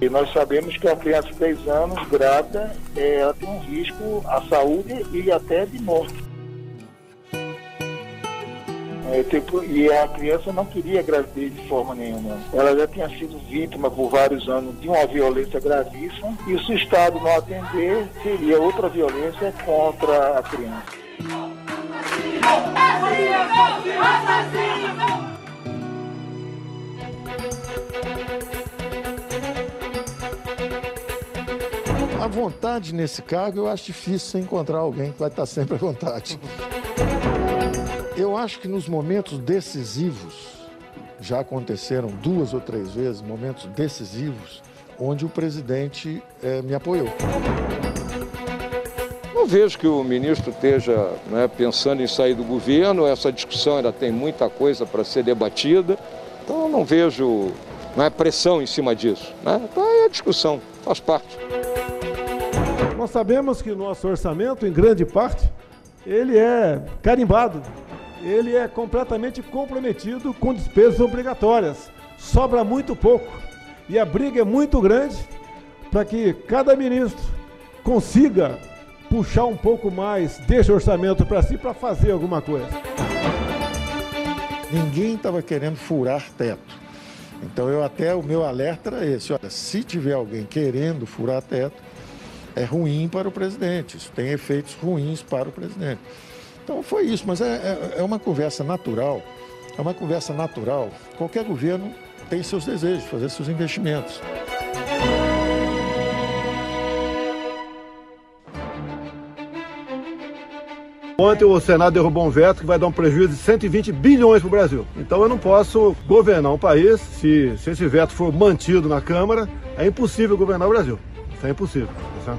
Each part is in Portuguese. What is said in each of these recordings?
E nós sabemos que a criança de 10 anos grávida, é, ela tem um risco à saúde e até de morte. É, tipo, e a criança não queria gravidez de forma nenhuma. Ela já tinha sido vítima por vários anos de uma violência gravíssima e se o Estado não atender, seria outra violência contra a criança. A vontade nesse cargo eu acho difícil encontrar alguém que vai estar sempre à vontade. Eu acho que nos momentos decisivos, já aconteceram duas ou três vezes momentos decisivos, onde o presidente eh, me apoiou. Não vejo que o ministro esteja né, pensando em sair do governo, essa discussão ainda tem muita coisa para ser debatida, então não vejo não é, pressão em cima disso. Né? Então é a discussão, faz parte. Nós sabemos que o nosso orçamento, em grande parte, ele é carimbado ele é completamente comprometido com despesas obrigatórias. Sobra muito pouco. E a briga é muito grande para que cada ministro consiga puxar um pouco mais desse orçamento para si para fazer alguma coisa. Ninguém estava querendo furar teto. Então eu até o meu alerta era esse, olha, se tiver alguém querendo furar teto, é ruim para o presidente, isso tem efeitos ruins para o presidente. Então foi isso, mas é, é, é uma conversa natural. É uma conversa natural. Qualquer governo tem seus desejos, fazer seus investimentos. Ontem o Senado derrubou um veto que vai dar um prejuízo de 120 bilhões para o Brasil. Então eu não posso governar um país se, se esse veto for mantido na Câmara. É impossível governar o Brasil. Isso é impossível. Tá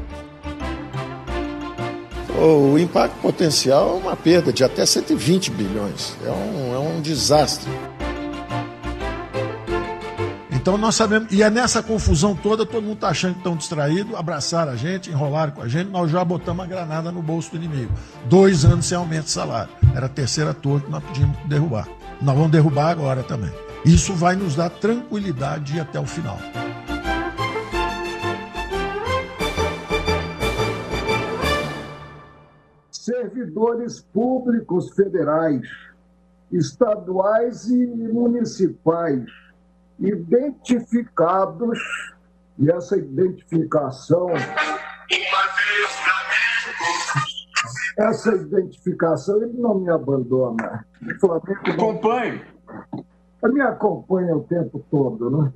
o impacto potencial é uma perda de até 120 bilhões. É um, é um desastre. Então nós sabemos, e é nessa confusão toda, todo mundo está achando que estão distraídos, abraçaram a gente, enrolaram com a gente, nós já botamos a granada no bolso do inimigo. Dois anos sem aumento de salário. Era a terceira torre que nós pedimos derrubar. Nós vamos derrubar agora também. Isso vai nos dar tranquilidade até o final. Servidores públicos federais, estaduais e municipais, identificados, e essa identificação. Essa identificação, ele não me abandona. O Flamengo. Acompanhe. Me acompanha o tempo todo, né?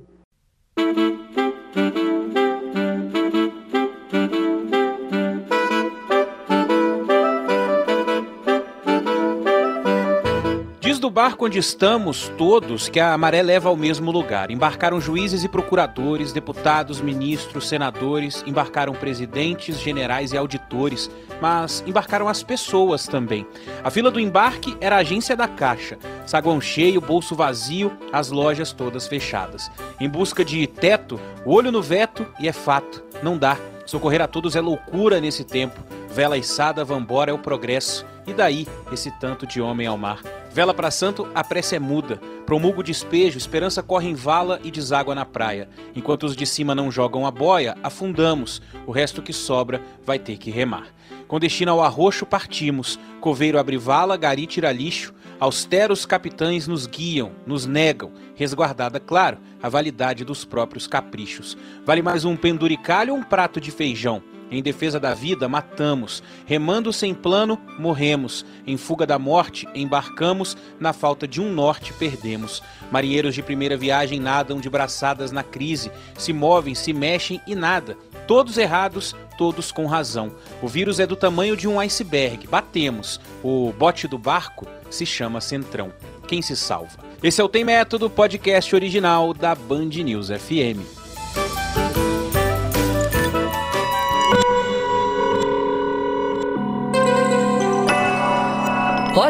Barco onde estamos todos que a maré leva ao mesmo lugar. Embarcaram juízes e procuradores, deputados, ministros, senadores, embarcaram presidentes, generais e auditores, mas embarcaram as pessoas também. A fila do embarque era a agência da Caixa. Saguão cheio, bolso vazio, as lojas todas fechadas. Em busca de teto, olho no veto e é fato, não dá. Socorrer a todos é loucura nesse tempo. Vela içada, vambora é o progresso. E daí esse tanto de homem ao mar? Vela para santo, a prece é muda. Promulga o despejo, esperança corre em vala e deságua na praia. Enquanto os de cima não jogam a boia, afundamos. O resto que sobra vai ter que remar. Com destino ao arroxo partimos. Coveiro abre vala, gari tira lixo. Austeros capitães nos guiam, nos negam, resguardada, claro, a validade dos próprios caprichos. Vale mais um penduricalho ou um prato de feijão? Em defesa da vida, matamos. Remando sem plano, morremos. Em fuga da morte, embarcamos. Na falta de um norte, perdemos. Marinheiros de primeira viagem nadam de braçadas na crise. Se movem, se mexem e nada. Todos errados, todos com razão. O vírus é do tamanho de um iceberg. Batemos. O bote do barco se chama Centrão. Quem se salva? Esse é o Tem Método, podcast original da Band News FM.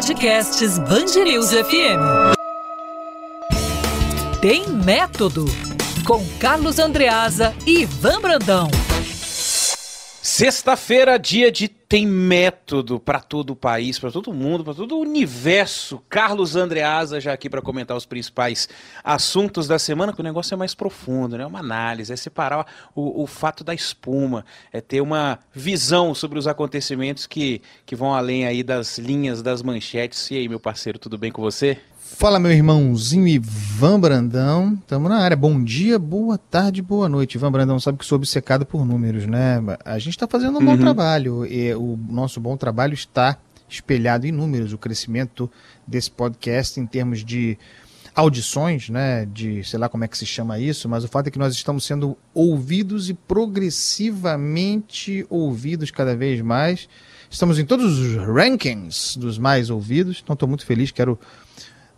Podcasts News FM. Tem método com Carlos Andreasa e Ivan Brandão. Sexta-feira, dia de tem método para todo o país, para todo mundo, para todo o universo. Carlos Andreasa já aqui para comentar os principais assuntos da semana, que o negócio é mais profundo, né? É uma análise, é separar o, o fato da espuma, é ter uma visão sobre os acontecimentos que, que vão além aí das linhas, das manchetes. E aí, meu parceiro, tudo bem com você? Fala, meu irmãozinho Ivan Brandão. Estamos na área. Bom dia, boa tarde, boa noite. Ivan Brandão sabe que sou obcecado por números, né? A gente está fazendo um bom uhum. trabalho. E o nosso bom trabalho está espelhado em números. O crescimento desse podcast em termos de audições, né? De sei lá como é que se chama isso, mas o fato é que nós estamos sendo ouvidos e progressivamente ouvidos cada vez mais. Estamos em todos os rankings dos mais ouvidos, então estou muito feliz. Quero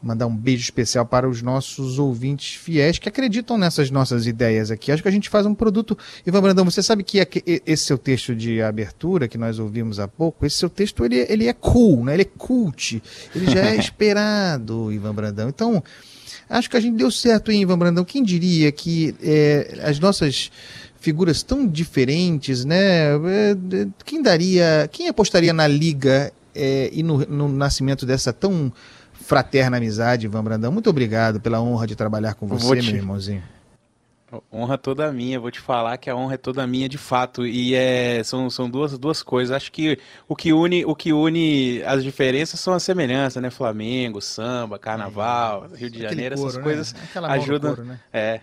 mandar um beijo especial para os nossos ouvintes fiéis que acreditam nessas nossas ideias aqui. Acho que a gente faz um produto. Ivan Brandão, você sabe que esse seu texto de abertura que nós ouvimos há pouco, esse seu texto ele, ele é cool, né? Ele é cult, ele já é esperado, Ivan Brandão. Então, acho que a gente deu certo, hein, Ivan Brandão? Quem diria que é, as nossas figuras tão diferentes, né? É, quem daria, quem apostaria na liga é, e no, no nascimento dessa tão fraterna amizade, Ivan Brandão. Muito obrigado pela honra de trabalhar com você, te... meu irmãozinho. Honra toda minha, vou te falar que a honra é toda minha de fato. E é, são, são duas, duas coisas. Acho que o que, une, o que une as diferenças são as semelhanças, né? Flamengo, samba, carnaval, é, Rio de Janeiro, essas né? coisas ajudam. Couro, né? É,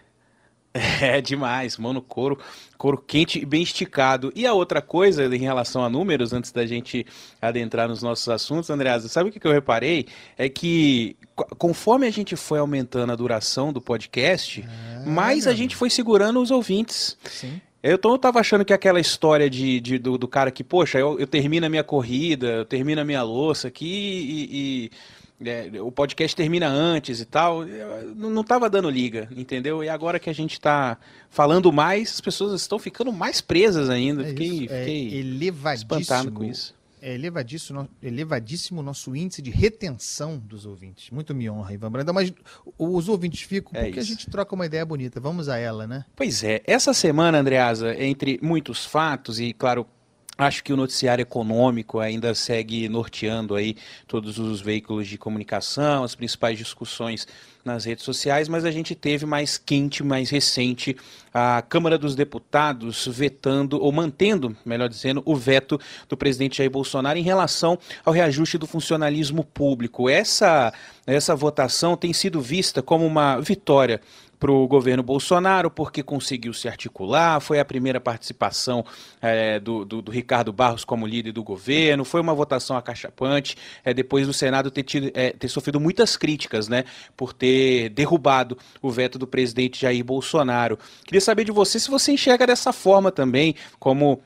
É demais, mano, couro, couro quente e bem esticado. E a outra coisa em relação a números, antes da gente adentrar nos nossos assuntos, Andreasa, sabe o que eu reparei? É que conforme a gente foi aumentando a duração do podcast, ah, mais a gente foi segurando os ouvintes. Sim. Eu, tô, eu tava achando que aquela história de, de do, do, cara que, poxa, eu, eu termino a minha corrida, eu termino a minha louça aqui e, e é, o podcast termina antes e tal, não estava dando liga, entendeu? E agora que a gente está falando mais, as pessoas estão ficando mais presas ainda. É fiquei, é fiquei é espantado com isso. É elevadíssimo, elevadíssimo nosso índice de retenção dos ouvintes. Muito me honra, Ivan Brandão, mas os ouvintes ficam é porque a gente troca uma ideia bonita. Vamos a ela, né? Pois é. Essa semana, Andreasa, entre muitos fatos e, claro, Acho que o noticiário econômico ainda segue norteando aí todos os veículos de comunicação, as principais discussões nas redes sociais, mas a gente teve mais quente, mais recente, a Câmara dos Deputados vetando, ou mantendo, melhor dizendo, o veto do presidente Jair Bolsonaro em relação ao reajuste do funcionalismo público. Essa, essa votação tem sido vista como uma vitória para o governo Bolsonaro, porque conseguiu se articular, foi a primeira participação é, do, do, do, Ricardo Barros como líder do governo, foi uma votação acachapante, é, depois do Senado ter, tido, é, ter sofrido muitas críticas, né, por ter derrubado o veto do presidente Jair Bolsonaro. Queria saber de você se você enxerga dessa forma também, como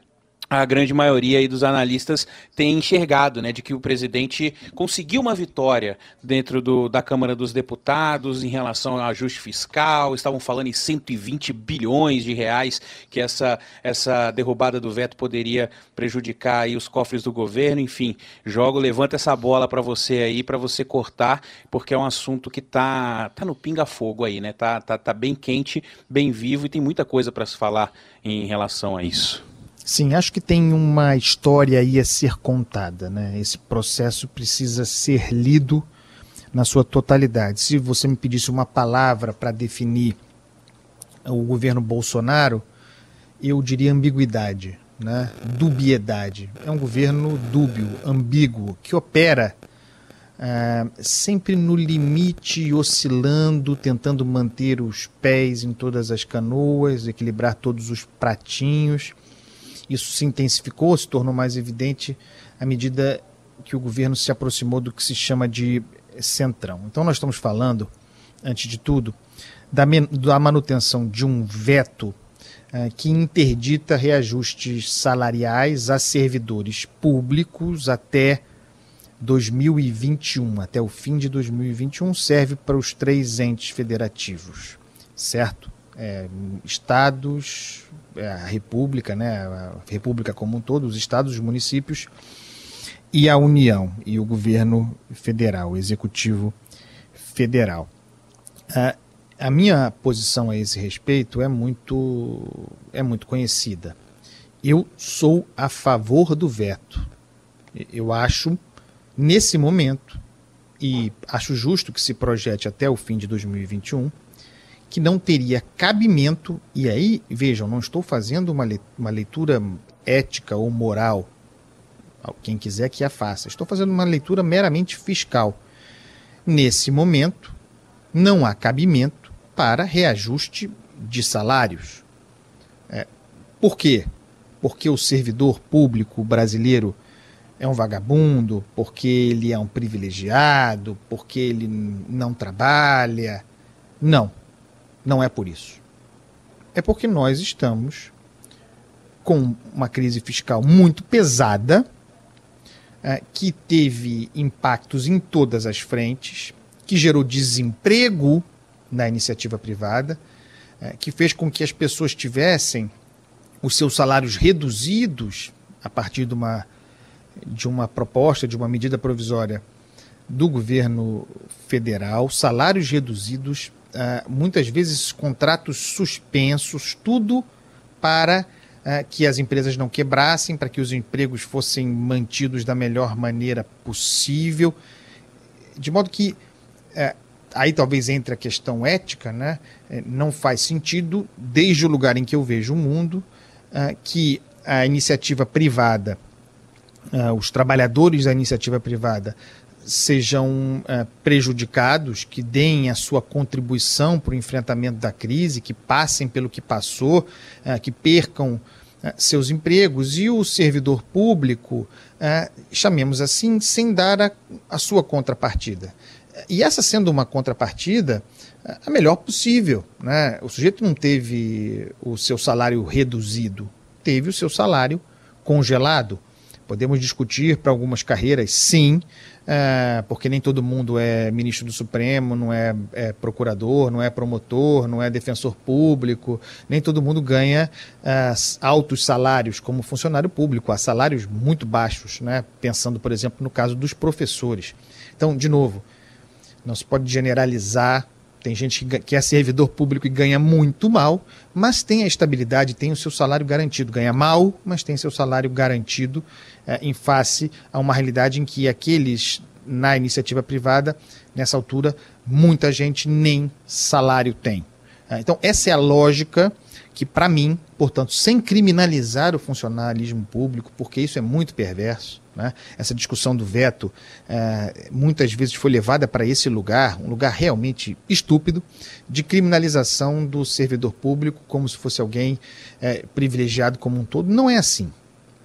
a grande maioria dos analistas tem enxergado, né, de que o presidente conseguiu uma vitória dentro do, da Câmara dos Deputados em relação ao ajuste fiscal, estavam falando em 120 bilhões de reais que essa, essa derrubada do veto poderia prejudicar aí os cofres do governo, enfim, jogo, levanta essa bola para você aí, para você cortar, porque é um assunto que tá, tá no pinga-fogo aí, né, tá, tá, tá bem quente, bem vivo e tem muita coisa para se falar em relação a isso. Sim, acho que tem uma história aí a ser contada. Né? Esse processo precisa ser lido na sua totalidade. Se você me pedisse uma palavra para definir o governo Bolsonaro, eu diria ambiguidade, né? dubiedade. É um governo dúbio, ambíguo, que opera uh, sempre no limite, oscilando, tentando manter os pés em todas as canoas, equilibrar todos os pratinhos isso se intensificou, se tornou mais evidente à medida que o governo se aproximou do que se chama de centrão. Então, nós estamos falando, antes de tudo, da, da manutenção de um veto uh, que interdita reajustes salariais a servidores públicos até 2021, até o fim de 2021, serve para os três entes federativos, certo? É, estados, é, a República, né, a República como um todo, os estados, os municípios e a União e o governo federal, o executivo federal. A, a minha posição a esse respeito é muito, é muito conhecida. eu sou a favor do veto. Eu acho, nesse momento, e acho justo que se projete até o fim de 2021, que não teria cabimento, e aí, vejam, não estou fazendo uma leitura ética ou moral, quem quiser que a faça, estou fazendo uma leitura meramente fiscal. Nesse momento, não há cabimento para reajuste de salários. É, por quê? Porque o servidor público brasileiro é um vagabundo, porque ele é um privilegiado, porque ele não trabalha. Não, não é por isso. É porque nós estamos com uma crise fiscal muito pesada, é, que teve impactos em todas as frentes, que gerou desemprego na iniciativa privada, é, que fez com que as pessoas tivessem os seus salários reduzidos a partir de uma de uma proposta, de uma medida provisória do governo federal, salários reduzidos, uh, muitas vezes contratos suspensos, tudo para uh, que as empresas não quebrassem, para que os empregos fossem mantidos da melhor maneira possível, de modo que uh, aí talvez entre a questão ética, né? Não faz sentido, desde o lugar em que eu vejo o mundo, que a iniciativa privada os trabalhadores da iniciativa privada sejam uh, prejudicados, que deem a sua contribuição para o enfrentamento da crise, que passem pelo que passou, uh, que percam seus empregos, e o servidor público, chamemos assim, sem dar a, a sua contrapartida. E essa sendo uma contrapartida, a melhor possível. Né? O sujeito não teve o seu salário reduzido, teve o seu salário congelado Podemos discutir para algumas carreiras, sim, é, porque nem todo mundo é ministro do Supremo, não é, é, procurador, não é promotor, não é defensor público, nem todo mundo ganha é, altos salários como funcionário público, há salários muito baixos, né? pensando, por exemplo, no caso dos professores. Então, de novo, não se pode generalizar tem gente que é servidor público e ganha muito mal, mas tem a estabilidade, tem o seu salário garantido. Ganha mal, mas tem seu salário garantido em face a uma realidade em que aqueles na iniciativa privada, nessa altura, muita gente nem salário tem. É, então, essa é a lógica que, para mim, portanto, sem criminalizar o funcionalismo público, porque isso é muito perverso, né? essa discussão do veto é, muitas vezes foi levada para esse lugar, um lugar realmente estúpido, de criminalização do servidor público como se fosse alguém é, privilegiado como um todo. Não é assim.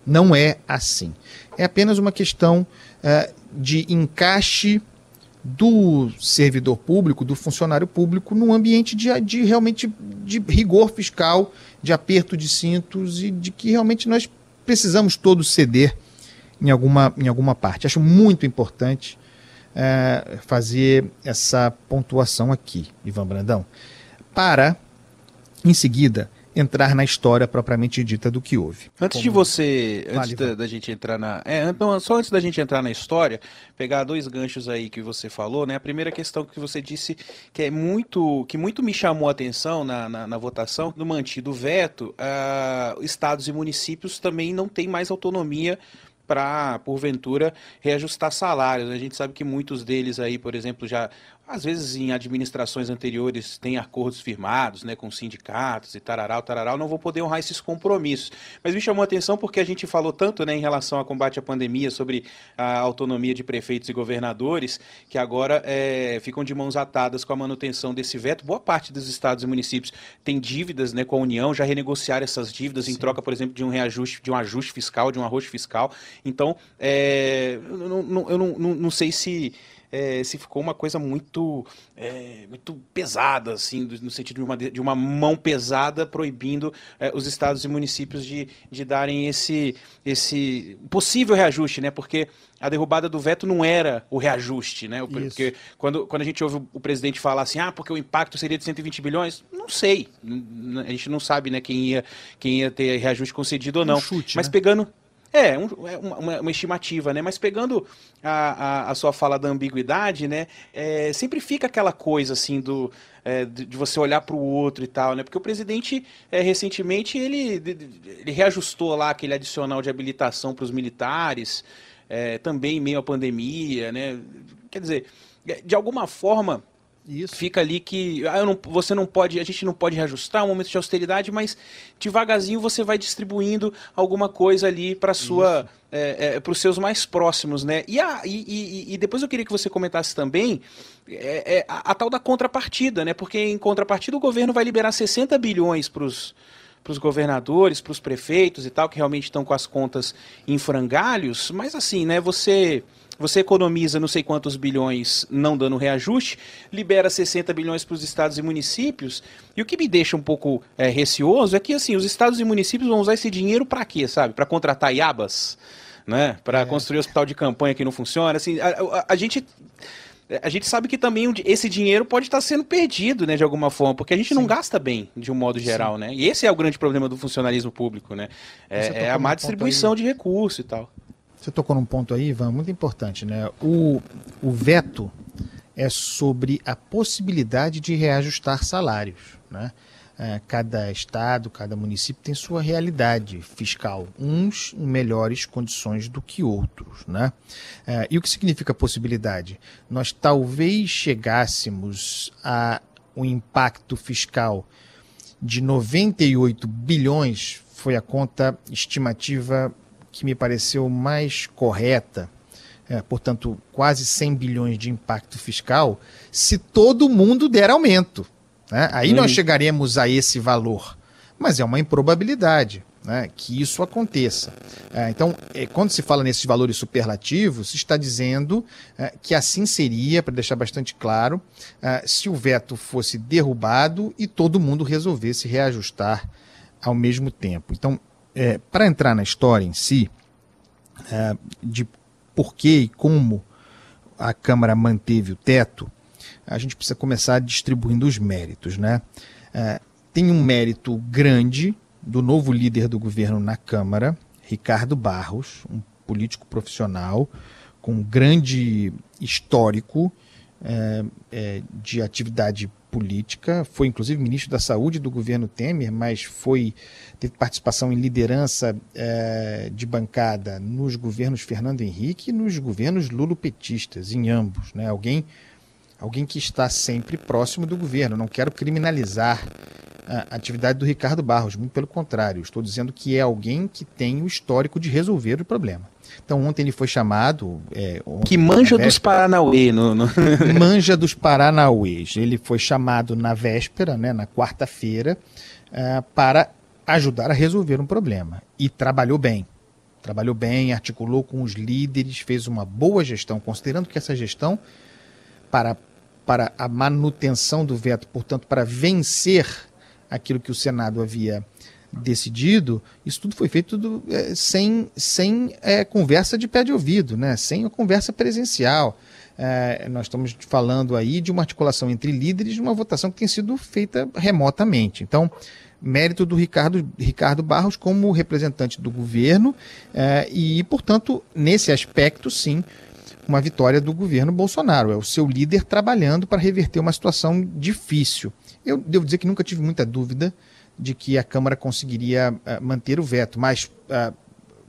Não é assim. É apenas uma questão é, de encaixe do servidor público, do funcionário público, num ambiente de, de realmente de rigor fiscal, de aperto de cintos e de que realmente nós precisamos todos ceder em alguma, em alguma parte. Acho muito importante é, fazer essa pontuação aqui, Ivan Brandão, para, em seguida, entrar na história propriamente dita do que houve. Antes Como... de você, antes vale, da, da, gente entrar na, é, então, só antes da gente entrar na história, pegar dois ganchos aí que você falou, né? A primeira questão que você disse que é muito, que muito me chamou a atenção na, na, na votação do mantido veto, uh, estados e municípios também não têm mais autonomia para, porventura, reajustar salários. A gente sabe que muitos deles aí, por exemplo, já às vezes em administrações anteriores tem acordos firmados né, com sindicatos e tararau, tararau, não vou poder honrar esses compromissos. Mas me chamou a atenção porque a gente falou tanto né, em relação ao combate à pandemia, sobre a autonomia de prefeitos e governadores, que agora é, ficam de mãos atadas com a manutenção desse veto. Boa parte dos estados e municípios tem dívidas né, com a União, já renegociaram essas dívidas Sim. em troca, por exemplo, de um reajuste, de um ajuste fiscal, de um arroz fiscal. Então, é, eu, não, eu não, não, não sei se é, se ficou uma coisa muito, é, muito pesada, assim, no sentido de uma, de uma mão pesada proibindo é, os estados e municípios de, de darem esse, esse possível reajuste, né? Porque a derrubada do veto não era o reajuste, né? Porque quando, quando a gente ouve o presidente falar assim, ah, porque o impacto seria de 120 bilhões, não sei. A gente não sabe, né, quem ia, quem ia ter reajuste concedido ou não. Um chute, Mas né? pegando É, um, é uma, uma, estimativa, né? Mas pegando a, a, a, sua fala da ambiguidade, né? É, sempre fica aquela coisa assim do. É, de, de, você olhar para o outro e tal, né? Porque o presidente, é, recentemente, ele, ele reajustou lá aquele adicional de habilitação para os militares, é, também em meio à pandemia, né? Quer dizer, de alguma forma isso. Fica ali que ah, não, você não pode, a gente não pode reajustar um momento de austeridade, mas devagarzinho você vai distribuindo alguma coisa ali para sua, é, é, para os seus mais próximos, né? E, a, e, e, e, depois eu queria que você comentasse também é, é, a, a, tal da contrapartida, né? Porque em contrapartida o governo vai liberar 60 bilhões para os para os governadores, para os prefeitos e tal, que realmente estão com as contas em frangalhos, mas assim, né, você você economiza não sei quantos bilhões não dando reajuste, libera 60 bilhões para os estados e municípios. E o que me deixa um pouco é, receoso é que assim, os estados e municípios vão usar esse dinheiro para quê, sabe? Para contratar iabas, né? Para é. construir hospital de campanha que não funciona. Assim, a, a, a gente a gente sabe que também esse dinheiro pode estar sendo perdido, né, de alguma forma, porque a gente Sim. não gasta bem, de um modo geral, Sim. né? E esse é o grande problema do funcionalismo público, né? É, é a má distribuição de recursos e tal. Você tocou num ponto aí, Ivan, muito importante, né? O, o veto é sobre a possibilidade de reajustar salários, né? É, cada estado, cada município tem sua realidade fiscal, uns em melhores condições do que outros. Né? É, e o que significa possibilidade? Nós talvez chegássemos a um impacto fiscal de 98 bilhões, foi a conta estimativa que me pareceu mais correta, é, portanto, quase 100 bilhões de impacto fiscal, se todo mundo der aumento. Né? Aí hum. nós uhum. chegaremos a esse valor. Mas é uma improbabilidade né, que isso aconteça. É, então, é, quando se fala nesses valores superlativos, se está dizendo é, que assim seria, para deixar bastante claro, é, se o veto fosse derrubado e todo mundo resolvesse reajustar ao mesmo tempo. Então, é, para entrar na história em si, é, de por que e como a Câmara manteve o teto, a gente precisa começar distribuindo os méritos. Né? É, tem um mérito grande do novo líder do governo na Câmara, Ricardo Barros, um político profissional com grande histórico é, é, de atividade política, foi inclusive ministro da Saúde do governo Temer, mas foi teve participação em liderança é, de bancada nos governos Fernando Henrique e nos governos lulopetistas, em ambos. Né? Alguém, alguém que está sempre próximo do governo. Não quero criminalizar a atividade do Ricardo Barros, muito pelo contrário, estou dizendo que é alguém que tem o histórico de resolver o problema. Então ontem ele foi chamado. É, ontem, que manja dos Paranauê. No, no... manja dos Paranauês. Ele foi chamado na véspera, né, na quarta-feira, uh, para ajudar a resolver um problema. E trabalhou bem. Trabalhou bem, articulou com os líderes, fez uma boa gestão, considerando que essa gestão, para, para a manutenção do veto, portanto, para vencer aquilo que o Senado havia decidido, isso tudo foi feito tudo, é, sem, sem é, conversa de pé de ouvido, né? sem a conversa presencial. É, nós estamos falando aí de uma articulação entre líderes de uma votação que tem sido feita remotamente. Então, mérito do Ricardo, Ricardo Barros como representante do governo é, e, portanto, nesse aspecto, sim, uma vitória do governo Bolsonaro. É o seu líder trabalhando para reverter uma situação difícil. Eu devo dizer que nunca tive muita dúvida de que a Câmara conseguiria uh, manter o veto, mas, uh,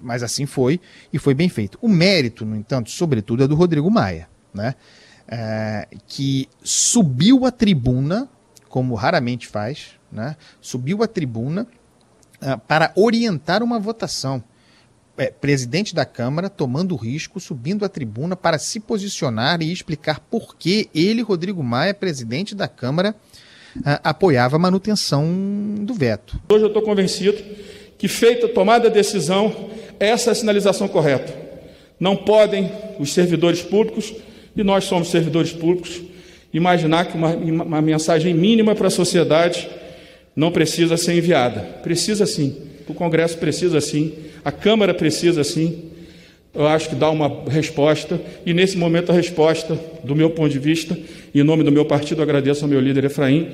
mas assim foi e foi bem feito. O mérito, no entanto, sobretudo, é do Rodrigo Maia, né? Uh, que subiu a tribuna, como raramente faz, né? subiu a tribuna para orientar uma votação. É, presidente da Câmara tomando risco, subindo a tribuna para se posicionar e explicar por que ele, Rodrigo Maia, presidente da Câmara, apoiava a manutenção do veto. Hoje eu estou convencido que, feita tomada a decisão, essa é a sinalização correta. Não podem os servidores públicos, e nós somos servidores públicos, imaginar que uma, uma mensagem mínima para a sociedade não precisa ser enviada. Precisa sim. O Congresso precisa sim. A Câmara precisa sim. Eu acho que dá uma resposta, e nesse momento a resposta, do meu ponto de vista, em nome do meu partido, agradeço ao meu líder Efraim,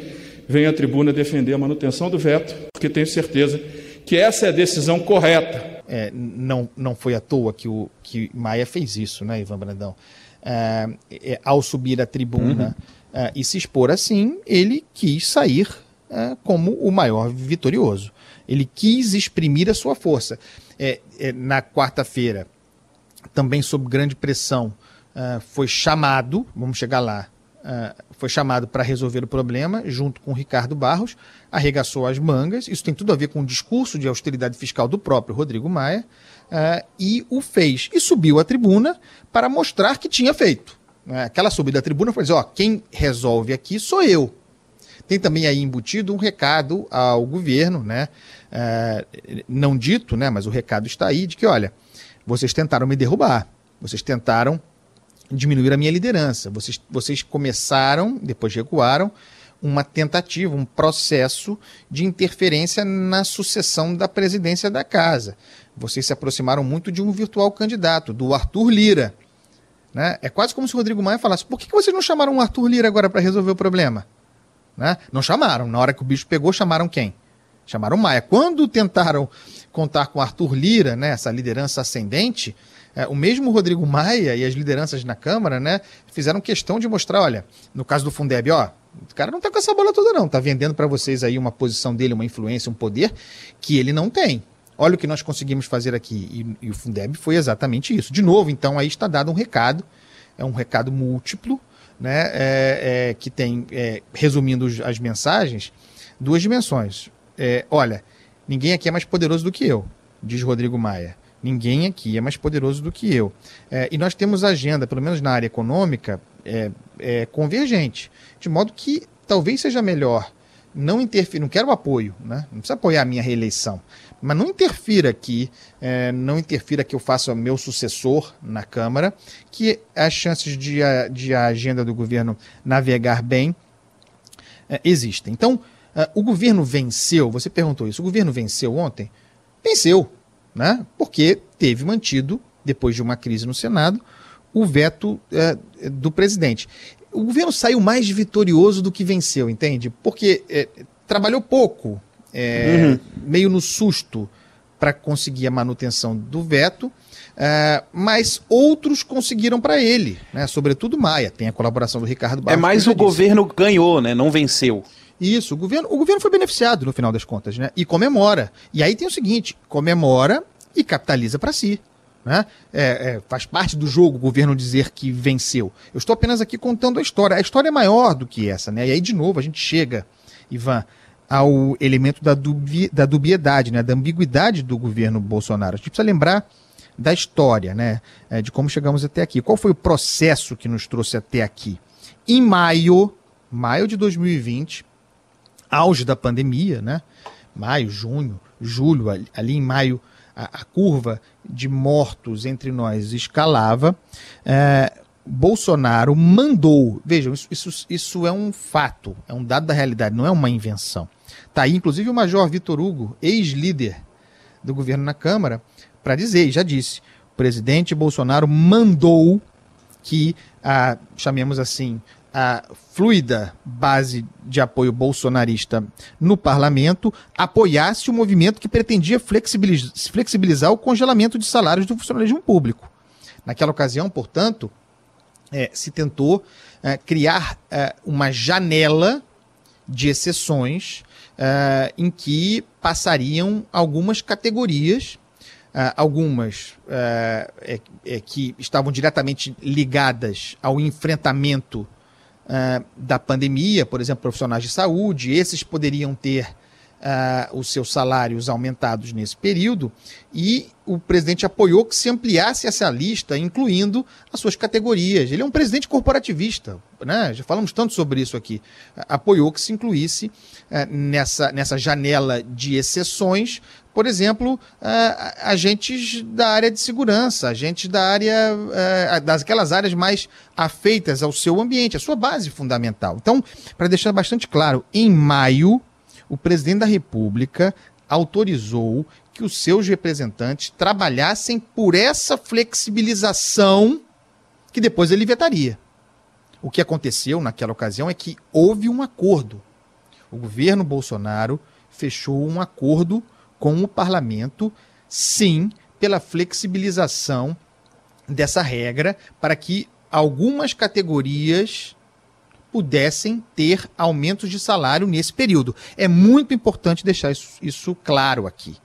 venho à tribuna defender a manutenção do veto, porque tenho certeza que essa é a decisão correta é, não, não foi à toa que o que Maia fez isso, né, Ivan Brandão? É, é, ao subir a tribuna uhum. e se expor assim, ele quis sair como o maior vitorioso. Ele quis exprimir a sua força. na quarta-feira, também sob grande pressão, foi chamado, vamos chegar lá, Uh, foi chamado para resolver o problema, junto com Ricardo Barros, arregaçou as mangas. Isso tem tudo a ver com o discurso de austeridade fiscal do próprio Rodrigo Maia, uh, e o fez. E subiu à tribuna para mostrar que tinha feito. Uh, aquela subida à tribuna foi dizer: ó, quem resolve aqui sou eu. Tem também aí embutido um recado ao governo, né? não dito, né? Mas o recado está aí de que, olha, vocês tentaram me derrubar, vocês tentaram diminuir a minha liderança. Vocês, vocês começaram, depois recuaram, uma tentativa, um processo de interferência na sucessão da presidência da casa. Vocês se aproximaram muito de um virtual candidato, do Arthur Lira. Né? É quase como se o Rodrigo Maia falasse: por que, que vocês não chamaram o Arthur Lira agora para resolver o problema? Né? Não chamaram. Na hora que o bicho pegou, chamaram quem? Chamaram Maia. Quando tentaram contar com Arthur Lira, né, essa liderança ascendente, é, o mesmo Rodrigo Maia e as lideranças na Câmara, né, fizeram questão de mostrar, olha, no caso do Fundeb, ó, o cara não tá com essa bola toda não, tá vendendo para vocês aí uma posição dele, uma influência, um poder que ele não tem. Olha o que nós conseguimos fazer aqui. E, e o Fundeb foi exatamente isso. De novo, então, aí está dado um recado, é um recado múltiplo, né, é, é, que tem, é, resumindo as mensagens, duas dimensões. É, olha, ninguém aqui é mais poderoso do que eu, diz Rodrigo Maia. Ninguém aqui é mais poderoso do que eu. É, e nós temos agenda, pelo menos na área econômica, é, é, convergente. De modo que talvez seja melhor não interferir, não quero apoio, né? não precisa apoiar a minha reeleição, mas não interfira aqui, é, não interfira que eu faça meu sucessor na Câmara, que as chances de a, de a agenda do governo navegar bem é, existem. Então, é, o governo venceu, você perguntou isso, o governo venceu ontem? Venceu, né? porque teve mantido, depois de uma crise no Senado, o veto é, do presidente. O governo saiu mais vitorioso do que venceu, entende? Porque é, trabalhou pouco, é, uhum. meio no susto, para conseguir a manutenção do veto, é, mas outros conseguiram para ele, né? sobretudo Maia. Tem a colaboração do Ricardo Barros. É mais o governo ganhou, né? não venceu. Isso, o governo, o governo foi beneficiado no final das contas, né? E comemora. E aí tem o seguinte: comemora e capitaliza para si. Né? É, é, faz parte do jogo o governo dizer que venceu. Eu estou apenas aqui contando a história. A história é maior do que essa, né? E aí, de novo, a gente chega, Ivan, ao elemento da, dubi, da dubiedade, né? da ambiguidade do governo Bolsonaro. A gente precisa lembrar da história, né? É, de como chegamos até aqui. Qual foi o processo que nos trouxe até aqui? Em maio, maio de 2020, auge da pandemia, né? Maio, junho, julho, ali, em maio, a, a, curva de mortos entre nós escalava. É, Bolsonaro mandou, vejam, isso, isso, isso é um fato, é um dado da realidade, não é uma invenção. Está aí, inclusive, o Major Vitor Hugo, ex-líder do governo na Câmara, para dizer, já disse, o presidente Bolsonaro mandou que, a, chamemos assim, a fluida base de apoio bolsonarista no parlamento apoiasse o movimento que pretendia flexibilizar o congelamento de salários do funcionalismo público. Naquela ocasião, portanto, é, se tentou é, criar é, uma janela de exceções é, em que passariam algumas categorias Uh, algumas uh, é, é, que estavam diretamente ligadas ao enfrentamento uh, da pandemia, por exemplo, profissionais de saúde, esses poderiam ter uh, os seus salários aumentados nesse período, e o presidente apoiou que se ampliasse essa lista, incluindo as suas categorias. Ele é um presidente corporativista, né? já falamos tanto sobre isso aqui. Apoiou que se incluísse uh, nessa, nessa janela de exceções por exemplo, uh, agentes da área de segurança, agentes da área, uh, daquelas áreas mais afeitas ao seu ambiente, a sua base fundamental. Então, para deixar bastante claro, em maio, o presidente da República autorizou que os seus representantes trabalhassem por essa flexibilização que depois ele vetaria. O que aconteceu naquela ocasião é que houve um acordo. O governo Bolsonaro fechou um acordo com o parlamento sim pela flexibilização dessa regra para que algumas categorias pudessem ter aumentos de salário nesse período. É muito importante deixar isso, isso claro aqui.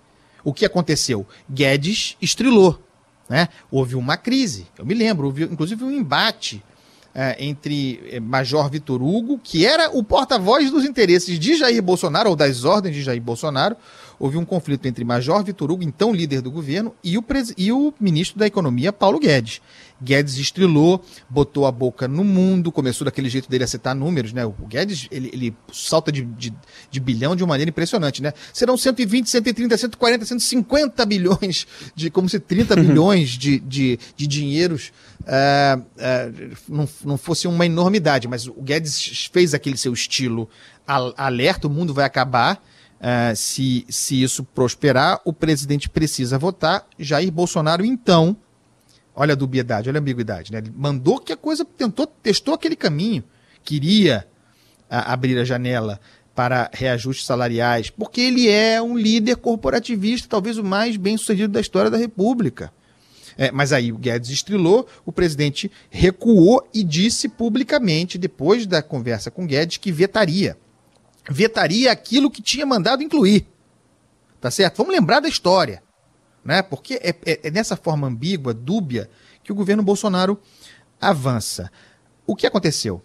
O que aconteceu? Guedes estrilou. Né? Houve uma crise, eu me lembro, houve inclusive um embate é, entre é, Major Vitor Hugo, que era o porta-voz dos interesses de Jair Bolsonaro, ou das ordens de Jair Bolsonaro. Houve um conflito entre Major Vitor Hugo, então líder do governo, e o, e o ministro da Economia, Paulo Guedes. Guedes estrelou, botou a boca no mundo, começou daquele jeito dele a citar números, né? O Guedes, ele, ele salta de, de, de, bilhão de uma maneira impressionante, né? Serão 120, 130, 140, 150 bilhões, de, como se 30 bilhões de, de, de dinheiros uh, uh, não, não fosse uma enormidade, mas o Guedes fez aquele seu estilo alerta, o mundo vai acabar, uh, se, se isso prosperar, o presidente precisa votar, Jair Bolsonaro, então Olha a dubiedade, olha a ambiguidade. Né? Ele mandou que a coisa tentou, testou aquele caminho, queria a, abrir a janela para reajustes salariais, porque ele é um líder corporativista, talvez o mais bem sucedido da história da República. É, mas aí o Guedes estrelou, o presidente recuou e disse publicamente, depois da conversa com Guedes, que vetaria. Vetaria aquilo que tinha mandado incluir. Tá certo? Vamos lembrar da história né? Porque é, é, é nessa forma ambígua, dúbia, que o governo Bolsonaro avança. O que aconteceu?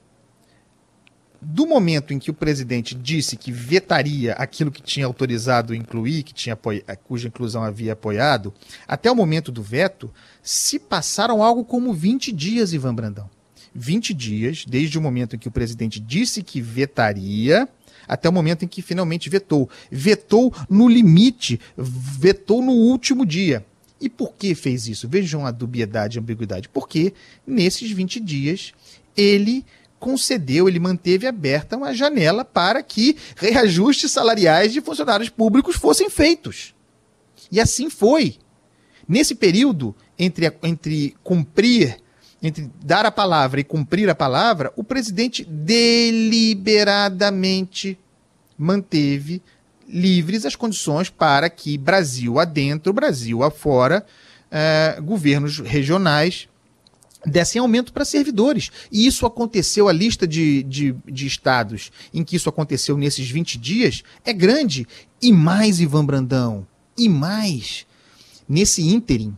Do momento em que o presidente disse que vetaria aquilo que tinha autorizado incluir, que tinha cuja inclusão havia apoiado, até o momento do veto, se passaram algo como 20 dias, Ivan Brandão. 20 dias, desde o momento em que o presidente disse que vetaria, até o momento em que finalmente vetou. Vetou no limite, vetou no último dia. E por que fez isso? Vejam a dubiedade e ambiguidade. Porque nesses 20 dias ele concedeu, ele manteve aberta uma janela para que reajustes salariais de funcionários públicos fossem feitos. E assim foi. Nesse período, entre, entre cumprir entre dar a palavra e cumprir a palavra, o presidente deliberadamente manteve livres as condições para que Brasil adentro, Brasil afora, eh, governos regionais dessem aumento para servidores. E isso aconteceu, a lista de, de, de, estados em que isso aconteceu nesses 20 dias é grande. E mais, Ivan Brandão, e mais. Nesse ínterim,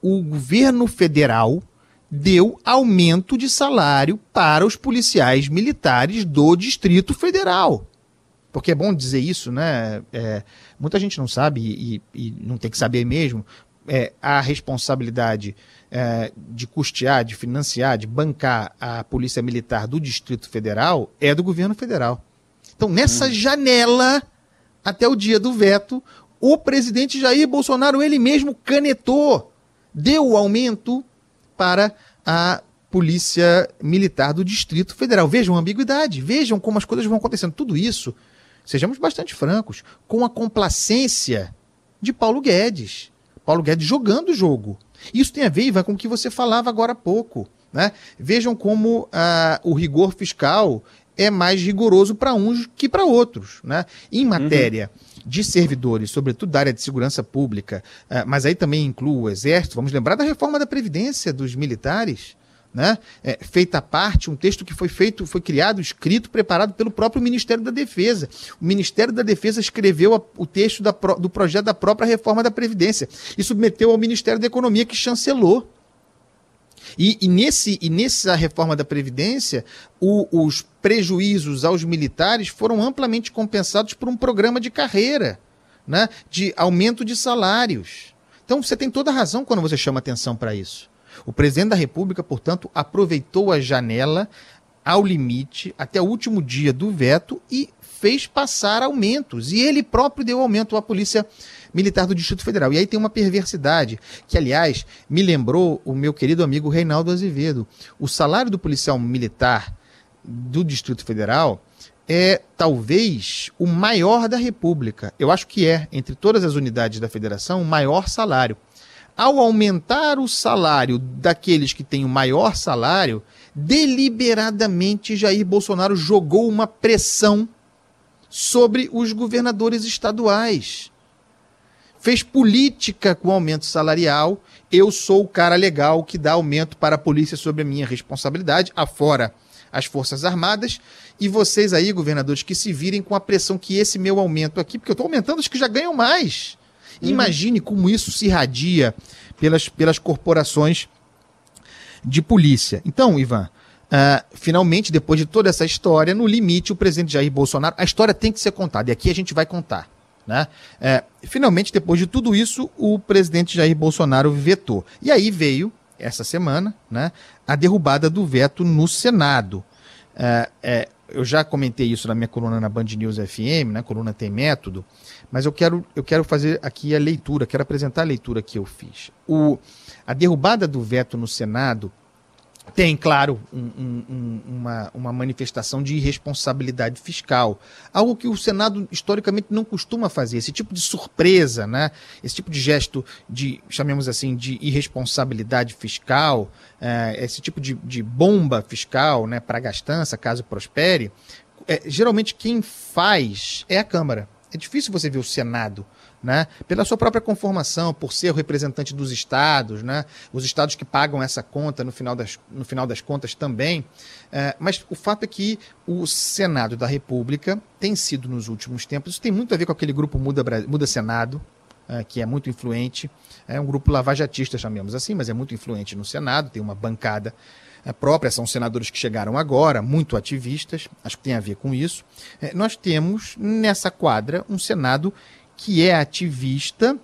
o governo federal deu aumento de salário para os policiais militares do Distrito Federal. Porque é bom dizer isso, né? É, muita gente não sabe e, e, não tem que saber mesmo. É, a responsabilidade é, de custear, de financiar, de bancar a Polícia Militar do Distrito Federal é do governo federal. Então, nessa hum. janela, até o dia do veto, o presidente Jair Bolsonaro, ele mesmo canetou, deu o aumento para a Polícia Militar do Distrito Federal. Vejam a ambiguidade, vejam como as coisas vão acontecendo. Tudo isso, sejamos bastante francos, com a complacência de Paulo Guedes. Paulo Guedes jogando o jogo. Isso tem a ver, Ivan, com o que você falava agora há pouco. Né? Vejam como ah, o rigor fiscal é mais rigoroso para uns que para outros. Né? Em uhum. matéria uhum. de servidores, sobretudo da área de segurança pública, uh, mas aí também inclui o Exército, vamos lembrar da reforma da Previdência dos militares. Né? É, feita parte, um texto que foi feito, foi criado, escrito, preparado pelo próprio Ministério da Defesa. O Ministério da Defesa escreveu a, o texto da, do projeto da própria reforma da Previdência e submeteu ao Ministério da Economia, que chancelou. E, e, nesse, e nessa reforma da Previdência, o, os prejuízos aos militares foram amplamente compensados por um programa de carreira, né, de aumento de salários. Então você tem toda a razão quando você chama atenção para isso. O presidente da República, portanto, aproveitou a janela ao limite até o último dia do veto e fez passar aumentos. E ele próprio deu aumento à Polícia Militar do Distrito Federal. E aí tem uma perversidade, que aliás me lembrou o meu querido amigo Reinaldo Azevedo. O salário do policial militar do Distrito Federal é talvez o maior da República. Eu acho que é, entre todas as unidades da federação, o maior salário. Ao aumentar o salário daqueles que têm o maior salário, deliberadamente Jair Bolsonaro jogou uma pressão sobre os governadores estaduais fez política com aumento salarial. Eu sou o cara legal que dá aumento para a polícia sobre a minha responsabilidade, afora as Forças Armadas. E vocês aí, governadores, que se virem com a pressão que esse meu aumento aqui, porque eu estou aumentando os que já ganham mais. Uhum. Imagine como isso se irradia pelas, pelas corporações de polícia. Então, Ivan, uh, finalmente, depois de toda essa história, no limite, o presidente Jair Bolsonaro, a história tem que ser contada, e aqui a gente vai contar. Né? É, finalmente, depois de tudo isso, o presidente Jair Bolsonaro vetou. E aí veio, essa semana, né, a derrubada do veto no Senado. É, é, eu já comentei isso na minha coluna na Band News FM, né, coluna Tem Método, mas eu quero, eu quero fazer aqui a leitura, quero apresentar a leitura que eu fiz. O, a derrubada do veto no Senado tem, claro, um, um, uma, uma manifestação de irresponsabilidade fiscal. Algo que o Senado historicamente não costuma fazer. Esse tipo de surpresa, né? esse tipo de gesto de, chamemos assim, de irresponsabilidade fiscal, é, esse tipo de, de bomba fiscal né, para gastança, caso prospere, é, geralmente quem faz é a Câmara. É difícil você ver o Senado né? pela sua própria conformação, por ser o representante dos estados, né? os estados que pagam essa conta no final das, no final das contas também. É, mas o fato é que o Senado da República tem sido nos últimos tempos, isso tem muito a ver com aquele grupo Muda, Muda Senado, é, que é muito influente, é um grupo lavajatista, chamemos assim, mas é muito influente no Senado, tem uma bancada é, própria, são senadores que chegaram agora, muito ativistas, acho que tem a ver com isso. É, nós temos nessa quadra um Senado que é ativista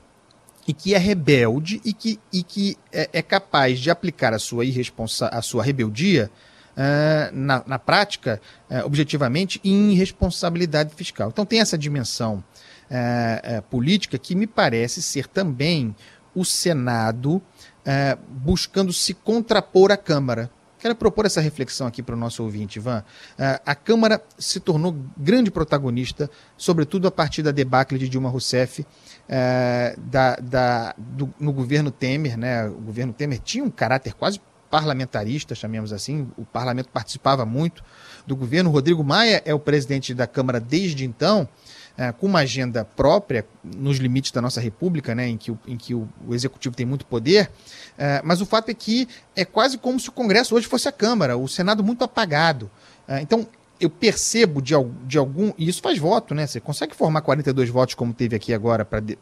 e que é rebelde e que, e que é, é capaz de aplicar a sua, irresponsa a sua rebeldia uh, na, na prática, uh, objetivamente, em irresponsabilidade fiscal. Então tem essa dimensão uh, política que me parece ser também o Senado buscando se contrapor à Câmara. Quero propor essa reflexão aqui para o nosso ouvinte, Ivan. Uh, a Câmara se tornou grande protagonista, sobretudo a partir da debacle de Dilma Rousseff uh, da, da, do, no governo Temer. Né? O governo Temer tinha um caráter quase parlamentarista, chamemos assim, o parlamento participava muito do governo. Rodrigo Maia é o presidente da Câmara desde então, é, com uma agenda própria, nos limites da nossa república, né, em que o, em que o, o executivo tem muito poder, é, mas o fato é que é quase como se o Congresso hoje fosse a Câmara, o Senado muito apagado. É, então, eu percebo de, de algum. E isso faz voto, né? Você consegue formar 42 votos, como teve aqui agora, para de,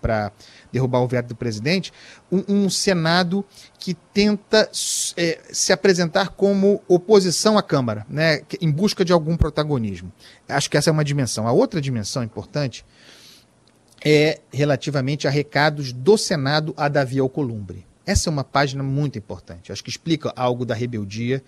derrubar o veto do presidente. Um, um Senado que tenta é, se apresentar como oposição à Câmara, né? Em busca de algum protagonismo. Acho que essa é uma dimensão. A outra dimensão importante é relativamente a recados do Senado a Davi Alcolumbre. Essa é uma página muito importante. Acho que explica algo da rebeldia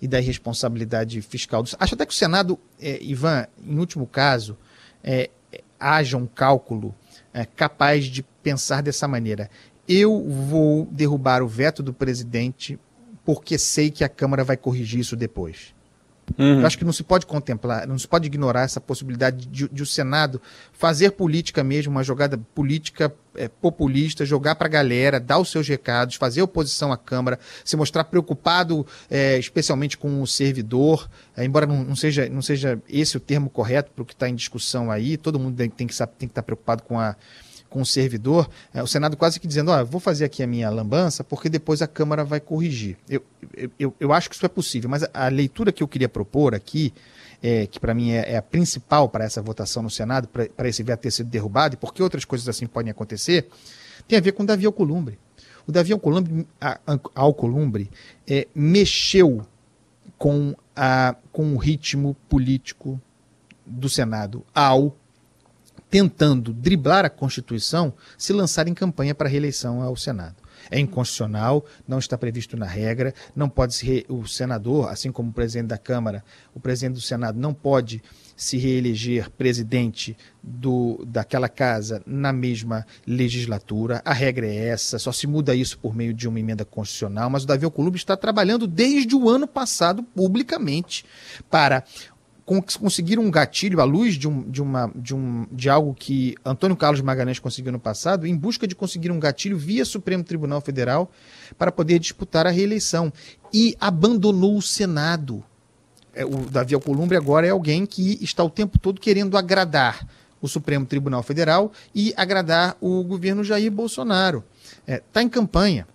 e da irresponsabilidade fiscal. Acho até que o Senado, é, Ivan, em último caso, é, haja um cálculo é, capaz de pensar dessa maneira. Eu vou derrubar o veto do presidente porque sei que a Câmara vai corrigir isso depois. Uhum. Eu acho que não se pode contemplar, não se pode ignorar essa possibilidade de, de o Senado fazer política mesmo, uma jogada política é, populista, jogar para a galera, dar os seus recados, fazer oposição à Câmara, se mostrar preocupado é, especialmente com o servidor, é, embora não, não, seja, não seja esse o termo correto para o que está em discussão aí, todo mundo tem que, tem que estar tá preocupado com a com o servidor, é, o Senado quase que dizendo, ó, vou fazer aqui a minha lambança, porque depois a Câmara vai corrigir. Eu, eu, eu acho que isso é possível, mas a, a leitura que eu queria propor aqui, é, que para mim é, é, a principal para essa votação no Senado, para esse veto ter sido derrubado, e porque outras coisas assim podem acontecer, tem a ver com Davi Alcolumbre. O Davi Alcolumbre, a, a Alcolumbre é, mexeu com, a, com o ritmo político do Senado ao tentando driblar a Constituição, se lançar em campanha para reeleição ao Senado. É inconstitucional, não está previsto na regra, não pode ser o senador, assim como o presidente da Câmara, o presidente do Senado não pode se reeleger presidente do, daquela casa na mesma legislatura. A regra é essa, só se muda isso por meio de uma emenda constitucional, mas o Davi Alcolumbre está trabalhando desde o ano passado publicamente para conseguiram um gatilho à luz de, um, de, uma, de, um, de algo que Antônio Carlos Magalhães conseguiu no passado, em busca de conseguir um gatilho via Supremo Tribunal Federal para poder disputar a reeleição. E abandonou o Senado. É, o Davi Alcolumbre agora é alguém que está o tempo todo querendo agradar o Supremo Tribunal Federal e agradar o governo Jair Bolsonaro. Está é, tá em campanha.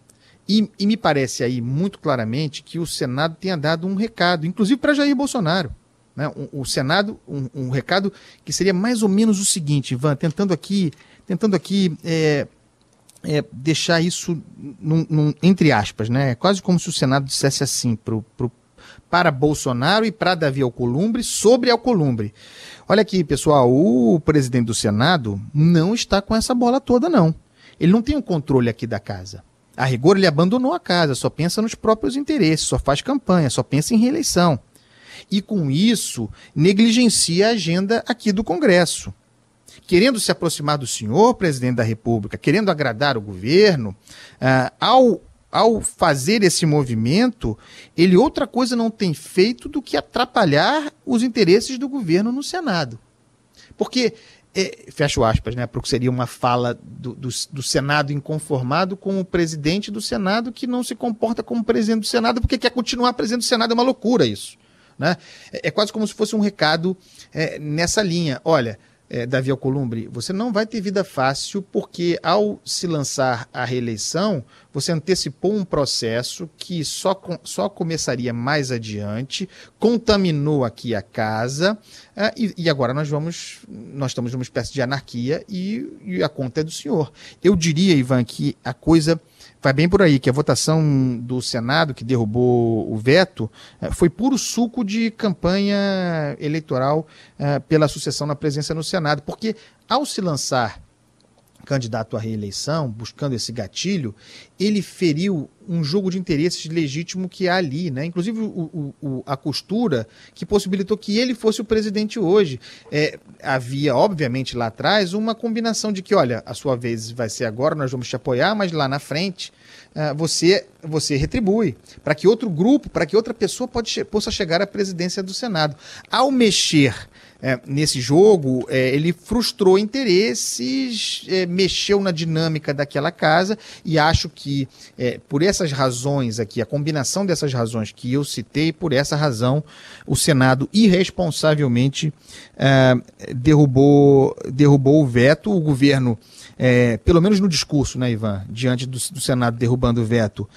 E, e, me parece aí muito claramente que o Senado tenha dado um recado, inclusive para Jair Bolsonaro. Né? O, o Senado, um, um, recado que seria mais ou menos o seguinte, Ivan, tentando aqui, tentando aqui é, é, deixar isso num, num, entre aspas, né? quase como se o Senado dissesse assim pro, pro, para Bolsonaro e para Davi Alcolumbre sobre Alcolumbre. Olha aqui, pessoal, o presidente do Senado não está com essa bola toda, não. Ele não tem o controle aqui da casa. A rigor, ele abandonou a casa, só pensa nos próprios interesses, só faz campanha, só pensa em reeleição. E com isso, negligencia a agenda aqui do Congresso. Querendo se aproximar do senhor presidente da República, querendo agradar o governo, uh, ao ao fazer esse movimento, ele outra coisa não tem feito do que atrapalhar os interesses do governo no Senado. Porque, é, fecho aspas, né, porque seria uma fala do, do, do, Senado inconformado com o presidente do Senado que não se comporta como presidente do Senado porque quer continuar presidente do Senado. É uma loucura isso. Né? É, é quase como se fosse um recado é, nessa linha. Olha, é, Davi Alcolumbre, você não vai ter vida fácil porque ao se lançar a reeleição, você antecipou um processo que só, só começaria mais adiante, contaminou aqui a casa é, e, e, agora nós vamos, nós estamos numa espécie de anarquia e, e a conta é do senhor. Eu diria, Ivan, que a coisa vai bem por aí, que a votação do Senado, que derrubou o veto, eh, foi puro suco de campanha eleitoral uh, pela sucessão na presença no Senado, porque ao se lançar candidato à reeleição, buscando esse gatilho, ele feriu um jogo de interesses legítimo que há ali, né? Inclusive o, o, a costura que possibilitou que ele fosse o presidente hoje. É, havia, obviamente, lá atrás, uma combinação de que, olha, a sua vez vai ser agora, nós vamos te apoiar, mas lá na frente uh, você, você retribui. Para que outro grupo, para que outra pessoa pode, possa chegar à presidência do Senado. Ao mexer é, nesse jogo, é, ele frustrou interesses, é, mexeu na dinâmica daquela casa e acho que é, por essas razões aqui, a combinação dessas razões que eu citei, por essa razão, o Senado irresponsavelmente é, derrubou, derrubou o veto, o governo é, pelo menos no discurso, né, Ivan, diante do, do Senado derrubando o veto,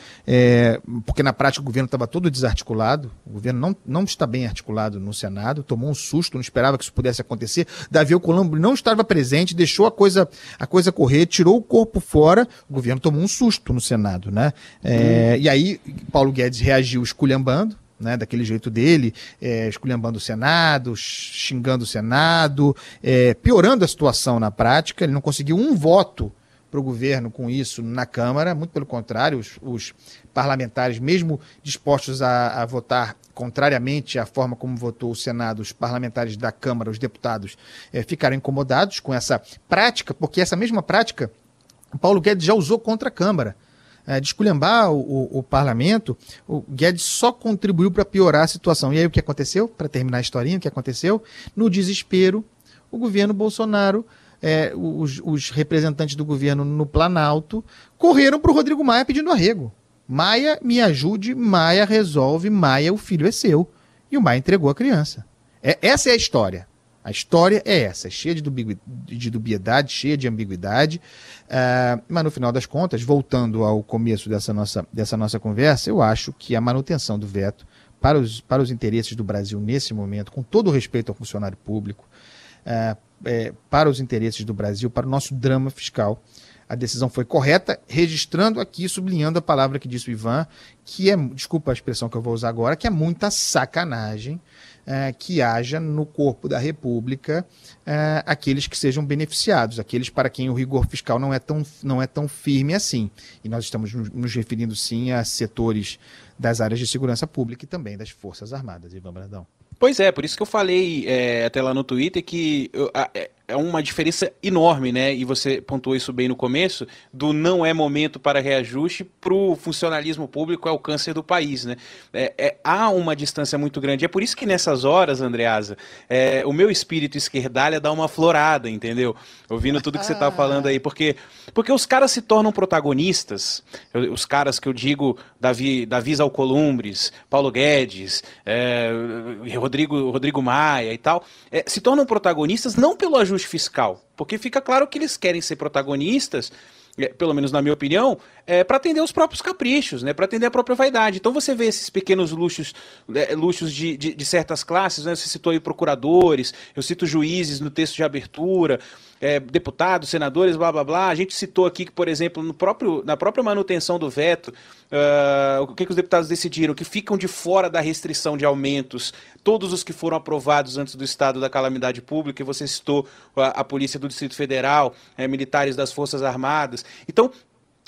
porque na prática o governo estava todo desarticulado, o governo não, não está bem articulado no Senado, tomou um susto, não esperava que isso pudesse acontecer. Davi Alcolumbre não estava presente, deixou a coisa, a coisa correr, tirou o corpo fora, o governo tomou um susto no Senado, né? É, hum. E aí Paulo Guedes reagiu esculhambando, né, daquele jeito dele, é, esculhambando o Senado, xingando o Senado, é, piorando a situação na prática. Ele não conseguiu um voto para o governo com isso na Câmara, muito pelo contrário, os, os parlamentares, mesmo dispostos a, a, votar contrariamente à forma como votou o Senado, os parlamentares da Câmara, os deputados, é, ficaram incomodados com essa prática, porque essa mesma prática Paulo Guedes já usou contra a Câmara é, de esculhambar o, o, o, parlamento, o Guedes só contribuiu para piorar a situação. E aí o que aconteceu? Para terminar a historinha, o que aconteceu? No desespero, o governo Bolsonaro, é, os, os, representantes do governo no Planalto, correram para o Rodrigo Maia pedindo arrego. Maia, me ajude, Maia resolve, Maia, o filho é seu. E o Maia entregou a criança. É, essa é a história. A história é essa, é cheia de, de dubiedade, cheia de ambiguidade, uh, mas no final das contas, voltando ao começo dessa nossa, dessa nossa conversa, eu acho que a manutenção do veto para os, para os interesses do Brasil nesse momento, com todo o respeito ao funcionário público, uh, é, para os interesses do Brasil, para o nosso drama fiscal, a decisão foi correta, registrando aqui, sublinhando a palavra que disse o Ivan, que é, desculpa a expressão que eu vou usar agora, que é muita sacanagem é, que haja no corpo da República é, aqueles que sejam beneficiados, aqueles para quem o rigor fiscal não é tão, não é tão firme assim. E nós estamos nos referindo sim a setores das áreas de segurança pública e também das Forças Armadas, Ivan Brandão. Pois é, por isso que eu falei é, até lá no Twitter que eu, a, é, uma diferença enorme, né? E você pontuou isso bem no começo, do não é momento para reajuste para o funcionalismo público é o câncer do país, né? É, é, há uma distância muito grande. É por isso que nessas horas, Andreasa, é, o meu espírito esquerdalha dá uma florada, entendeu? Ouvindo tudo que você está falando aí, porque, porque os caras se tornam protagonistas, os caras que eu digo, Davi, Davi Alcolumbres, Paulo Guedes, é, Rodrigo, Rodrigo Maia e tal, é, se tornam protagonistas não pelo ajuste ajuste fiscal? Porque fica claro que eles querem ser protagonistas é, pelo menos na minha opinião, é, para atender os próprios caprichos, né, para atender a própria vaidade. Então você vê esses pequenos luxos, é, luxos de, de, de, certas classes, né, você citou aí procuradores, eu cito juízes no texto de abertura, é, deputados, senadores, blá blá blá. A gente citou aqui que, por exemplo, no próprio, na própria manutenção do veto, uh, o que, que os deputados decidiram? Que ficam de fora da restrição de aumentos todos os que foram aprovados antes do estado da calamidade pública, e você citou a, a Polícia do Distrito Federal, é, militares das Forças Armadas. Então,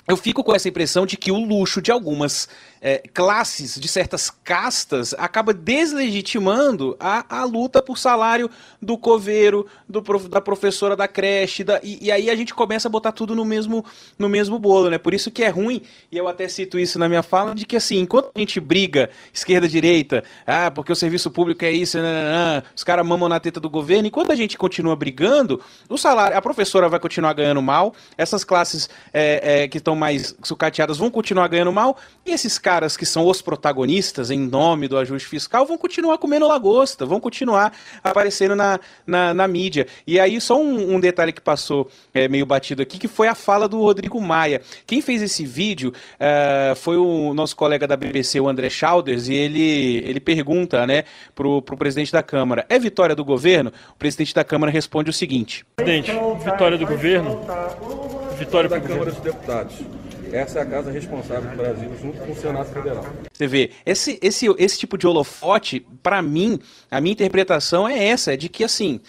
eu fico com essa impressão de que o luxo de algumas é, classes, de certas castas, acaba deslegitimando a, a luta por salário do coveiro, do, da professora da creche, da, e, e, aí a gente começa a botar tudo no mesmo, no mesmo bolo, né? Por isso que é ruim, e eu até cito isso na minha fala, de que assim, enquanto a gente briga esquerda-direita, ah, porque o serviço público é isso, os caras mamam na teta do governo, enquanto a gente continua brigando, o salário, a professora vai continuar ganhando mal, essas classes é, é, que estão mais sucateadas vão continuar ganhando mal, e esses caras que são os protagonistas em nome do ajuste fiscal vão continuar comendo lagosta, vão continuar aparecendo na, na, na mídia. E aí, só um, um detalhe que passou é, meio batido aqui, que foi a fala do Rodrigo Maia. Quem fez esse vídeo uh, foi o nosso colega da BBC, o André Chalders, e ele, ele pergunta né, pro, pro presidente da Câmara: é vitória do governo? O presidente da Câmara responde o seguinte: Presidente, vitória do governo? Vitória da Câmara dos Deputados. Essa é a casa responsável do Brasil, junto com o Senado Federal. Você vê, esse, esse, esse tipo de holofote, para mim, a minha interpretação é essa, é de que assim.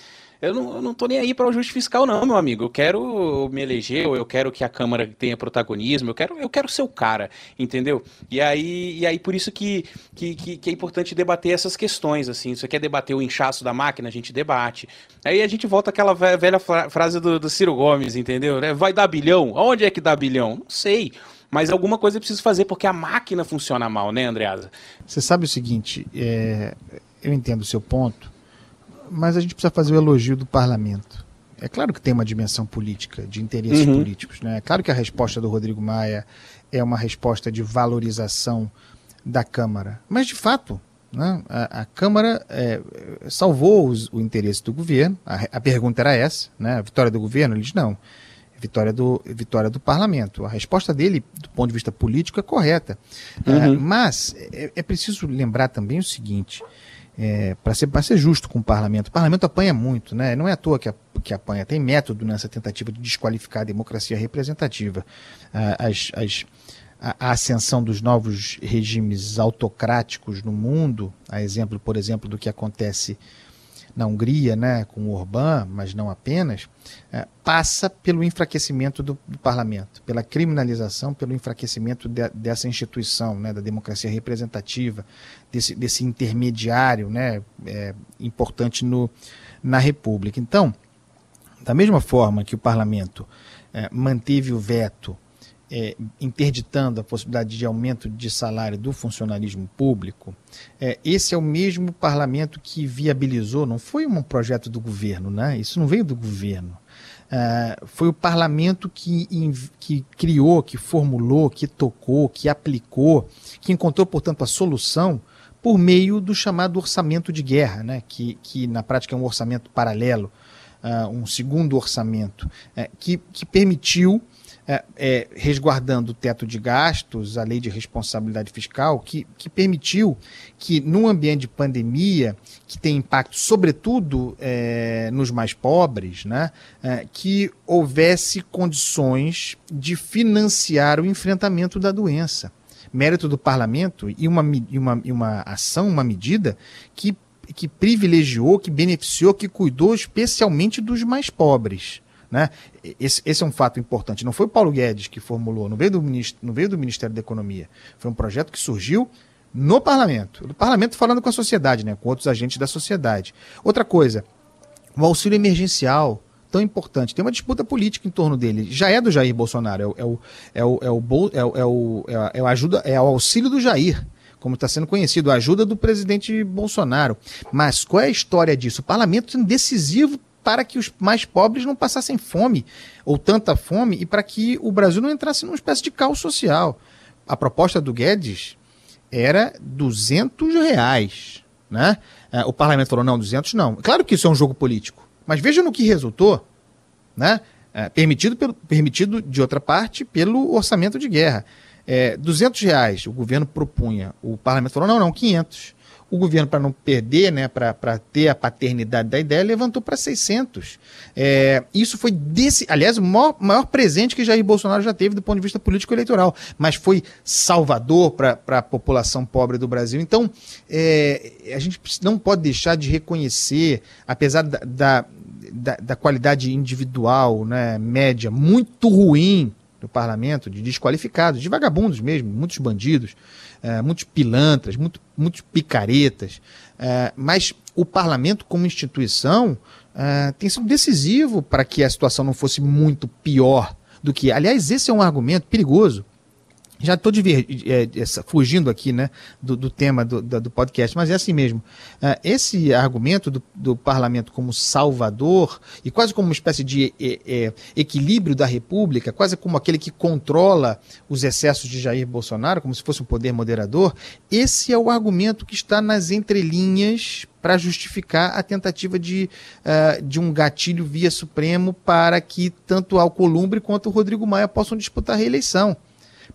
Eu não, eu não tô nem aí para o ajuste fiscal, não, meu amigo. Eu quero me eleger, eu quero que a Câmara tenha protagonismo, eu quero, eu quero ser o cara, entendeu? E aí, e aí por isso que, que, que, que é importante debater essas questões, assim. Você quer debater o inchaço da máquina, a gente debate. Aí a gente volta àquela velha frase do, do Ciro Gomes, entendeu? Né? Vai dar bilhão? Onde é que dá bilhão? Não sei. Mas alguma coisa é preciso fazer, porque a máquina funciona mal, né, Andreasa? Você sabe o seguinte, é... eu entendo o seu ponto, mas a gente precisa fazer o elogio do parlamento. É claro que tem uma dimensão política, de interesses uhum. políticos. Né? É claro que a resposta do Rodrigo Maia é uma resposta de valorização da Câmara. Mas, de fato, né, a, a, Câmara é, salvou os, o interesse do governo. A, a, pergunta era essa: né, a vitória do governo? Ele diz não. Vitória do, vitória do parlamento. A resposta dele, do ponto de vista político, é correta. Uhum. Uh, mas é, é preciso lembrar também o seguinte: é, para ser, ser justo com o parlamento. O parlamento apanha muito, né? não é à toa que, que apanha, tem método nessa tentativa de desqualificar a democracia representativa. As, as, a, a ascensão dos novos regimes autocráticos no mundo, a exemplo, por exemplo, do que acontece na Hungria, né, com o Orbán, mas não apenas, é, passa pelo enfraquecimento do, do, parlamento, pela criminalização, pelo enfraquecimento de, dessa instituição, né, da democracia representativa, desse, desse intermediário né, é, importante no, na República. Então, da mesma forma que o parlamento é, manteve o veto é, interditando a possibilidade de aumento de salário do funcionalismo público, é, esse é o mesmo parlamento que viabilizou, não foi um projeto do governo, né? isso não veio do governo. É, foi o parlamento que, que criou, que formulou, que tocou, que aplicou, que encontrou, portanto, a solução por meio do chamado orçamento de guerra, né? que, que na prática é um orçamento paralelo, uh, um segundo orçamento, uh, que, que permitiu é, é, resguardando o teto de gastos, a lei de responsabilidade fiscal, que, que permitiu que, num ambiente de pandemia, que tem impacto sobretudo é, nos mais pobres, né, é, que houvesse condições de financiar o enfrentamento da doença. Mérito do parlamento e uma, e uma, e uma ação, uma medida que, que privilegiou, que beneficiou, que cuidou especialmente dos mais pobres. Né? Esse, esse, é um fato importante. Não foi o Paulo Guedes que formulou, não veio, do ministro, não veio do Ministério da Economia. Foi um projeto que surgiu no parlamento. Do parlamento falando com a sociedade, né? com outros agentes da sociedade. Outra coisa, o auxílio emergencial, tão importante. Tem uma disputa política em torno dele. Já é do Jair Bolsonaro, é é é o, é o, é o, é o, é o ajuda, é o auxílio do Jair como está sendo conhecido, a ajuda do presidente Bolsonaro. Mas qual é a história disso? O parlamento sendo decisivo para que os mais pobres não passassem fome, ou tanta fome, e para que o Brasil não entrasse numa espécie de caos social. A proposta do Guedes era 200 reais. Né? É, o parlamento falou, não, 200 não. Claro que isso é um jogo político, Mas veja no que resultou, né? É, permitido, pelo, permitido, de outra parte, pelo orçamento de guerra. É, 200 reais o governo propunha, o parlamento falou, não, não, 500. O governo, para não perder, né, para ter a paternidade da ideia, levantou para 600. É, isso foi desse, aliás, o maior, maior, presente que Jair Bolsonaro já teve do ponto de vista político-eleitoral, mas foi salvador para a população pobre do Brasil. Então, é, a gente não pode deixar de reconhecer, apesar da, da da, da, qualidade individual, né, média, muito ruim do parlamento, de desqualificados, de vagabundos mesmo, muitos bandidos, é, muitos pilantras, muito, muitos picaretas. É, mas o parlamento, como instituição, é, tem sido decisivo para que a situação não fosse muito pior do que. Aliás, esse é um argumento perigoso já estou é, fugindo aqui né, do, do tema do, do, podcast, mas é assim mesmo. Uh, esse argumento do, do, parlamento como salvador e quase como uma espécie de é, é, equilíbrio da república, quase como aquele que controla os excessos de Jair Bolsonaro, como se fosse um poder moderador, esse é o argumento que está nas entrelinhas para justificar a tentativa de, uh, de um gatilho via Supremo para que tanto Alcolumbre quanto o Rodrigo Maia possam disputar a reeleição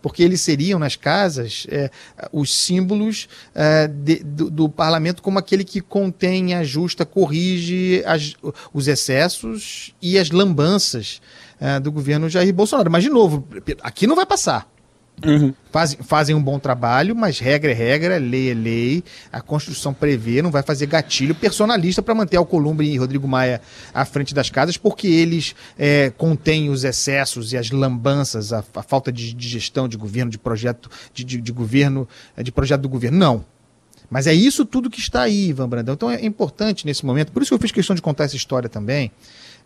porque eles seriam nas casas é, os símbolos é, de, do, do, parlamento como aquele que contém, ajusta, corrige as, os excessos e as lambanças é, do governo Jair Bolsonaro. Mas, de novo, aqui não vai passar. Uhum. Faz, fazem um bom trabalho, mas regra é regra, lei é lei, a Constituição prevê, não vai fazer gatilho personalista para manter Alcolumbre e Rodrigo Maia à frente das casas, porque eles é, contêm os excessos e as lambanças, a, a falta de, de, gestão de governo, de projeto de, de, de governo, de projeto do governo. Não. Mas é isso tudo que está aí, Ivan Brandão. Então é importante nesse momento, por isso que eu fiz questão de contar essa história também.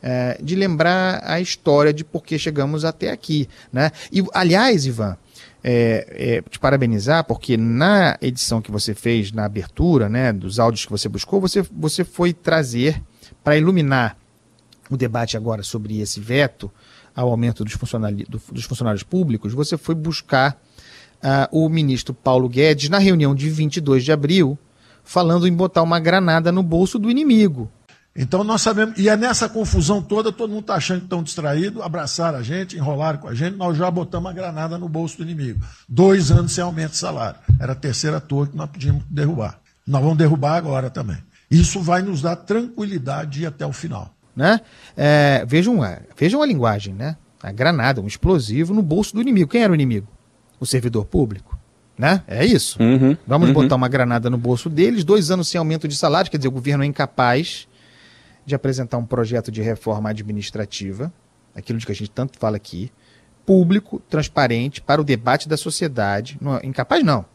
É, de lembrar a história de por que chegamos até aqui. Né? E, aliás, Ivan, é, é, te parabenizar, porque na edição que você fez, na abertura, né, dos áudios que você buscou, você, você foi trazer para iluminar o debate agora sobre esse veto ao aumento dos, funcionários, dos funcionários públicos, você foi buscar uh, o ministro Paulo Guedes na reunião de 22 de abril, falando em botar uma granada no bolso do inimigo. Então nós sabemos, e é nessa confusão toda, todo mundo está achando que estão distraídos, abraçaram a gente, enrolaram com a gente, nós já botamos a granada no bolso do inimigo. Dois anos sem aumento de salário. Era a terceira torre que nós podíamos derrubar. Nós vamos derrubar agora também. Isso vai nos dar tranquilidade de ir até o final. Né? É, vejam, é, vejam a linguagem, né? A granada, um explosivo no bolso do inimigo. Quem era o inimigo? O servidor público. Né? É isso. Uhum, Vamos uhum. botar uma granada no bolso deles, dois anos sem aumento de salário, quer dizer, o governo é incapaz de apresentar um projeto de reforma administrativa, aquilo de que a gente tanto fala aqui, público, transparente, para o debate da sociedade. Não, incapaz, não.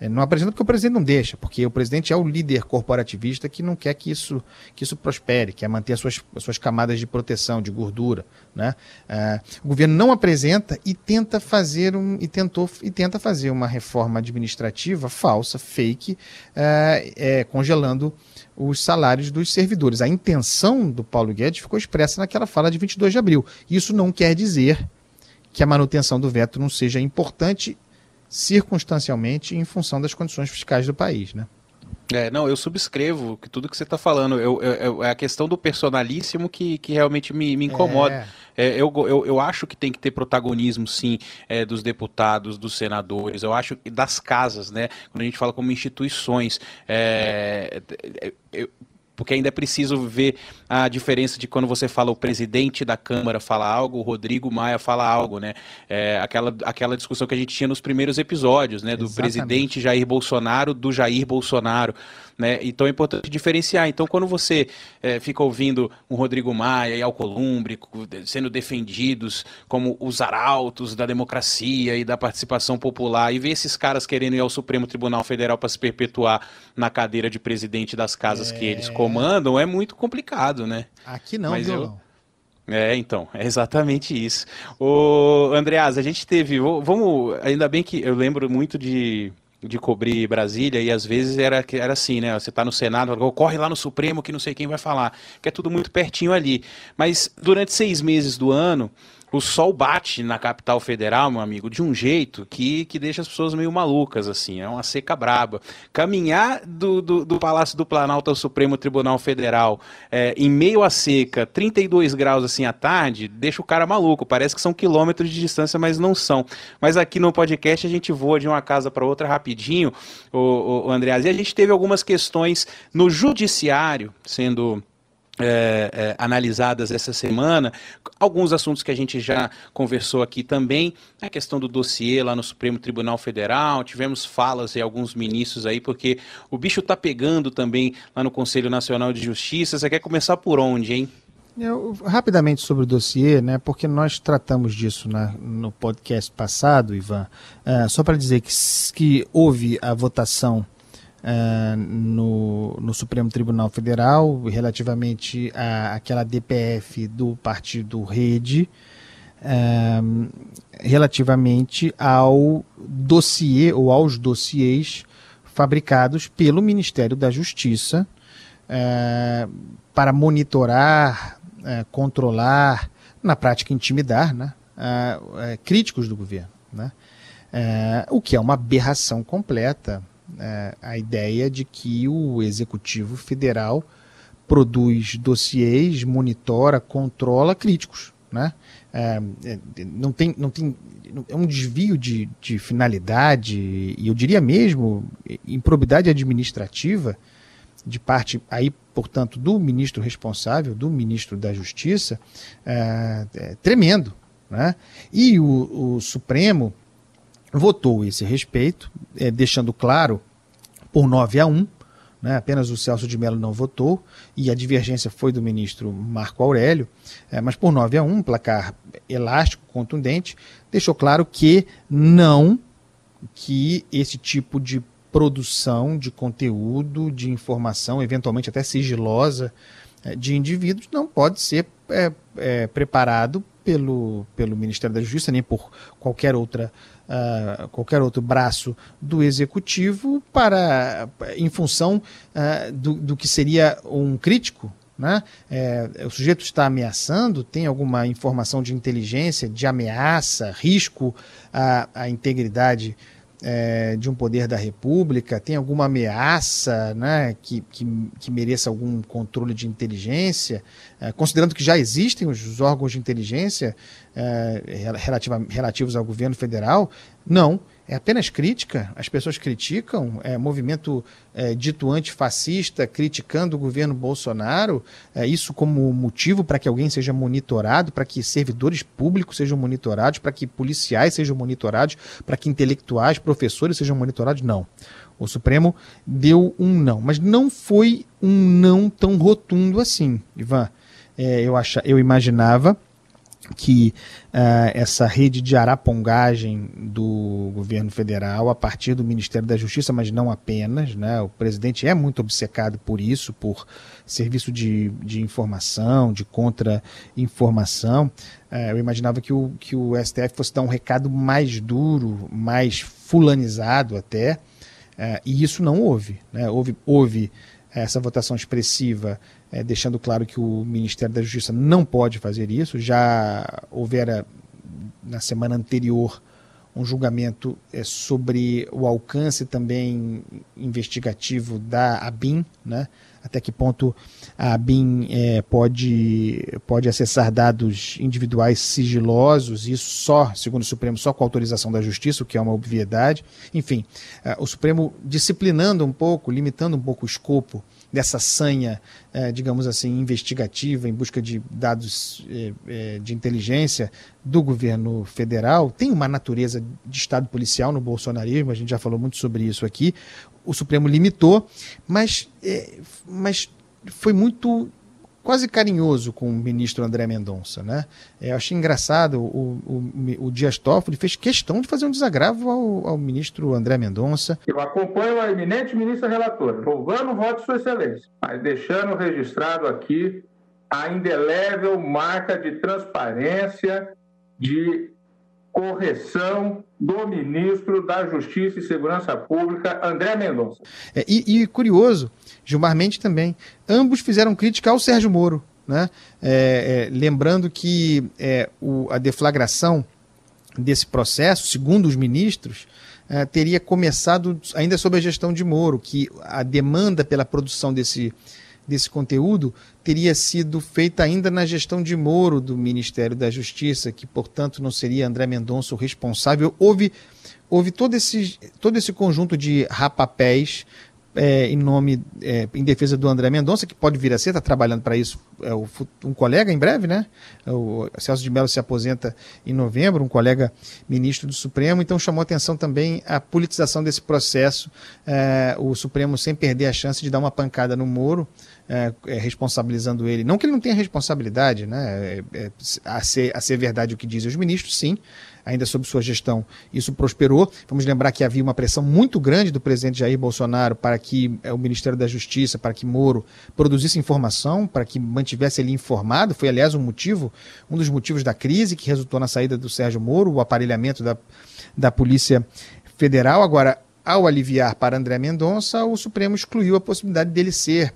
É, não apresenta porque o presidente não deixa, porque o presidente é o líder corporativista que não quer que isso, que isso prospere, quer manter as suas, as suas camadas de proteção, de gordura. Né? É, o governo não apresenta e tenta fazer um, e tentou e tenta fazer uma reforma administrativa falsa, fake, é, é congelando os salários dos servidores. A intenção do Paulo Guedes ficou expressa naquela fala de 22 de abril. Isso não quer dizer que a manutenção do veto não seja importante circunstancialmente em função das condições fiscais do país, né? É, não, eu subscrevo que tudo que você está falando. Eu, eu, é a questão do personalíssimo que, que realmente me, me incomoda. É. É, eu, eu, eu acho que tem que ter protagonismo, sim, é, dos deputados, dos senadores, eu acho que das casas, né? Quando a gente fala como instituições. É, é, eu, porque ainda é preciso ver a diferença de quando você fala o presidente da Câmara fala algo, o Rodrigo Maia fala algo, né? É, aquela, aquela discussão que a gente tinha nos primeiros episódios, né? Do Exatamente. presidente Jair Bolsonaro, do Jair Bolsonaro. Né? Então é importante diferenciar. Então, quando você é, fica ouvindo o Rodrigo Maia e Alcolumbre sendo defendidos como os arautos da democracia e da participação popular, e vê esses caras querendo ir ao Supremo Tribunal Federal para se perpetuar na cadeira de presidente das casas é... que eles é. Comandam, é muito complicado, né? Aqui não, Mas violão. Eu... É, então, é exatamente isso. O Andreas, a gente teve, vamos, ainda bem que eu lembro muito de de cobrir Brasília e às vezes era, era assim, né? Você está no Senado, corre lá no Supremo que não sei quem vai falar, que é tudo muito pertinho ali. Mas durante seis meses do ano, o sol bate na capital federal, meu amigo, de um jeito que, que deixa as pessoas meio malucas, assim, é uma seca braba. Caminhar do, do, do Palácio do Planalto ao Supremo Tribunal Federal é, em meio à seca, 32 graus assim à tarde, deixa o cara maluco. Parece que são quilômetros de distância, mas não são. Mas aqui no podcast a gente voa de uma casa para outra rapidinho, o, o, o Andreas, e a gente teve algumas questões no judiciário sendo é, é, analisadas essa semana, alguns assuntos que a gente já conversou aqui também, a questão do dossiê lá no Supremo Tribunal Federal, tivemos falas de alguns ministros aí, porque o bicho tá pegando também lá no Conselho Nacional de Justiça. Você quer começar por onde, hein? Eu, rapidamente sobre o dossiê, né, porque nós tratamos disso na, no podcast passado, Ivan, uh, só para dizer que, que houve a votação uh, no, no, Supremo Tribunal Federal relativamente à aquela DPF do partido Rede, uh, relativamente ao dossiê ou aos dossiês fabricados pelo Ministério da Justiça uh, para monitorar, controlar, na prática intimidar, né, críticos do governo. Né? o que é uma aberração completa a ideia de que o Executivo Federal produz dossiês, monitora, controla críticos. Né? É, é, não, tem, não tem. É um desvio de, de finalidade, e eu diria mesmo improbidade administrativa de parte aí, portanto, do ministro responsável, do ministro da Justiça, é, é tremendo. Né? E o, o Supremo votou esse respeito, é, deixando claro por 9 a 1, né, apenas o Celso de Mello não votou, e a divergência foi do ministro Marco Aurélio, é, mas por 9 a 1, placar elástico, contundente, deixou claro que não, que esse tipo de produção de conteúdo, de informação, eventualmente até sigilosa, é, de indivíduos, não pode ser é, é, preparado pelo, pelo Ministério da Justiça, nem por qualquer outra uh, qualquer outro braço do executivo para em função uh, do, do que seria um crítico né? É, o sujeito está ameaçando, tem alguma informação de inteligência, de ameaça, risco à, à integridade é, de um poder da República, tem alguma ameaça né, que, que, que mereça algum controle de inteligência, é, considerando que já existem os órgãos de inteligência é, relativa, relativos ao governo federal, não é apenas crítica, as pessoas criticam, é movimento é, dito antifascista criticando o governo Bolsonaro, é, isso como motivo para que alguém seja monitorado, para que servidores públicos sejam monitorados, para que policiais sejam monitorados, para que intelectuais, professores sejam monitorados? Não. O Supremo deu um não, mas não foi um não tão rotundo assim, Ivan. É, eu, acha, eu imaginava que uh, essa rede de arapongagem do governo federal a partir do Ministério da Justiça, mas não apenas, né? o presidente é muito obcecado por isso, por serviço de, de informação, de contra-informação. Uh, eu imaginava que o, que o STF fosse dar um recado mais duro, mais fulanizado até, uh, e isso não houve. Né? Houve, houve essa votação expressiva é, deixando claro que o Ministério da Justiça não pode fazer isso. Já houvera na semana anterior um julgamento é, sobre o alcance também investigativo da ABIN, né? até que ponto a ABIN é, pode, pode acessar dados individuais sigilosos, isso só, segundo o Supremo, só com autorização da Justiça, o que é uma obviedade. Enfim, é, o Supremo disciplinando um pouco, limitando um pouco o escopo dessa sanha, é, digamos assim, investigativa em busca de dados é, é, de inteligência do governo federal, tem uma natureza de Estado policial no bolsonarismo, a gente já falou muito sobre isso aqui. O Supremo limitou, mas, mas foi muito quase carinhoso com o ministro André Mendonça. Né? É, eu achei engraçado, o, o, o, Dias Toffoli fez questão de fazer um desagravo ao, ao ministro André Mendonça. Eu acompanho a eminente ministra relatora, louvando o voto de sua excelência, mas deixando registrado aqui a indelével marca de transparência, de correção do ministro da Justiça e Segurança Pública, André Mendonça. É, e, e, curioso, Gilmar Mendes também. Ambos fizeram crítica ao Sérgio Moro. né? É, é, lembrando que é, o, a deflagração desse processo, segundo os ministros, é, teria começado ainda sob a gestão de Moro, que a demanda pela produção desse, desse conteúdo teria sido feita ainda na gestão de Moro do Ministério da Justiça, que, portanto, não seria André Mendonça o responsável. Houve, houve todo, esse, todo esse conjunto de rapapés é, em nome, é, em defesa do André Mendonça, que pode vir a ser, está trabalhando para isso, é, o, um colega em breve, né? É, o Celso de Mello se aposenta em novembro, um colega ministro do Supremo, então chamou atenção também a politização desse processo, é, o Supremo sem perder a chance de dar uma pancada no Moro, é, é, responsabilizando ele. Não que ele não tenha responsabilidade, né? a, ser, a ser verdade o que dizem os ministros, sim, ainda sob sua gestão, isso prosperou. Vamos lembrar que havia uma pressão muito grande do presidente Jair Bolsonaro para que é, o Ministério da Justiça, para que Moro produzisse informação, para que mantivesse ele informado. Foi, aliás, um motivo, um dos motivos da crise que resultou na saída do Sérgio Moro, o aparelhamento da, da Polícia Federal. Agora, ao aliviar para André Mendonça, o Supremo excluiu a possibilidade dele ser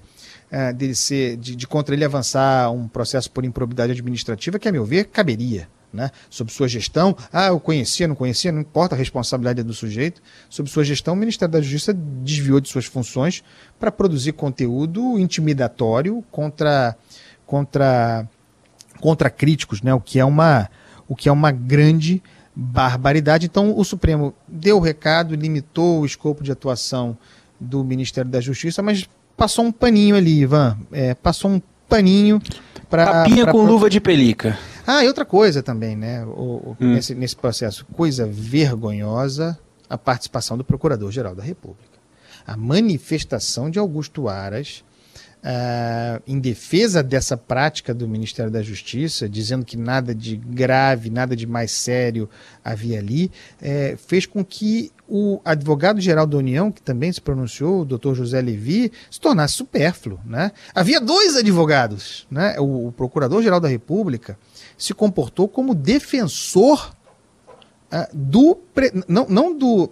uh, dele ser, de, de, contra ele avançar um processo por improbidade administrativa, que, a meu ver, caberia né, sob sua gestão, ah, eu conhecia, não conhecia, não importa a responsabilidade do sujeito, sob sua gestão, o Ministério da Justiça desviou de suas funções para produzir conteúdo intimidatório contra, contra, contra críticos, né, o, que é uma, o que é uma grande barbaridade. Então, o Supremo deu o recado, limitou o escopo de atuação do Ministério da Justiça, mas passou um paninho ali, Ivan, é, passou um paninho para... Tapinha pra, com luva de pelica. Ah, e outra coisa também, né? O, o, hum. nesse, nesse processo, coisa vergonhosa, a participação do Procurador-Geral da República. A manifestação de Augusto Aras Uh, em defesa dessa prática do Ministério da Justiça, dizendo que nada de grave, nada de mais sério havia ali, é, fez com que o advogado-geral da União, que também se pronunciou, o doutor José Levi, se tornasse supérfluo. Né? Havia dois advogados. Né? O, o Procurador-Geral da República se comportou como defensor uh, do. Não, não do.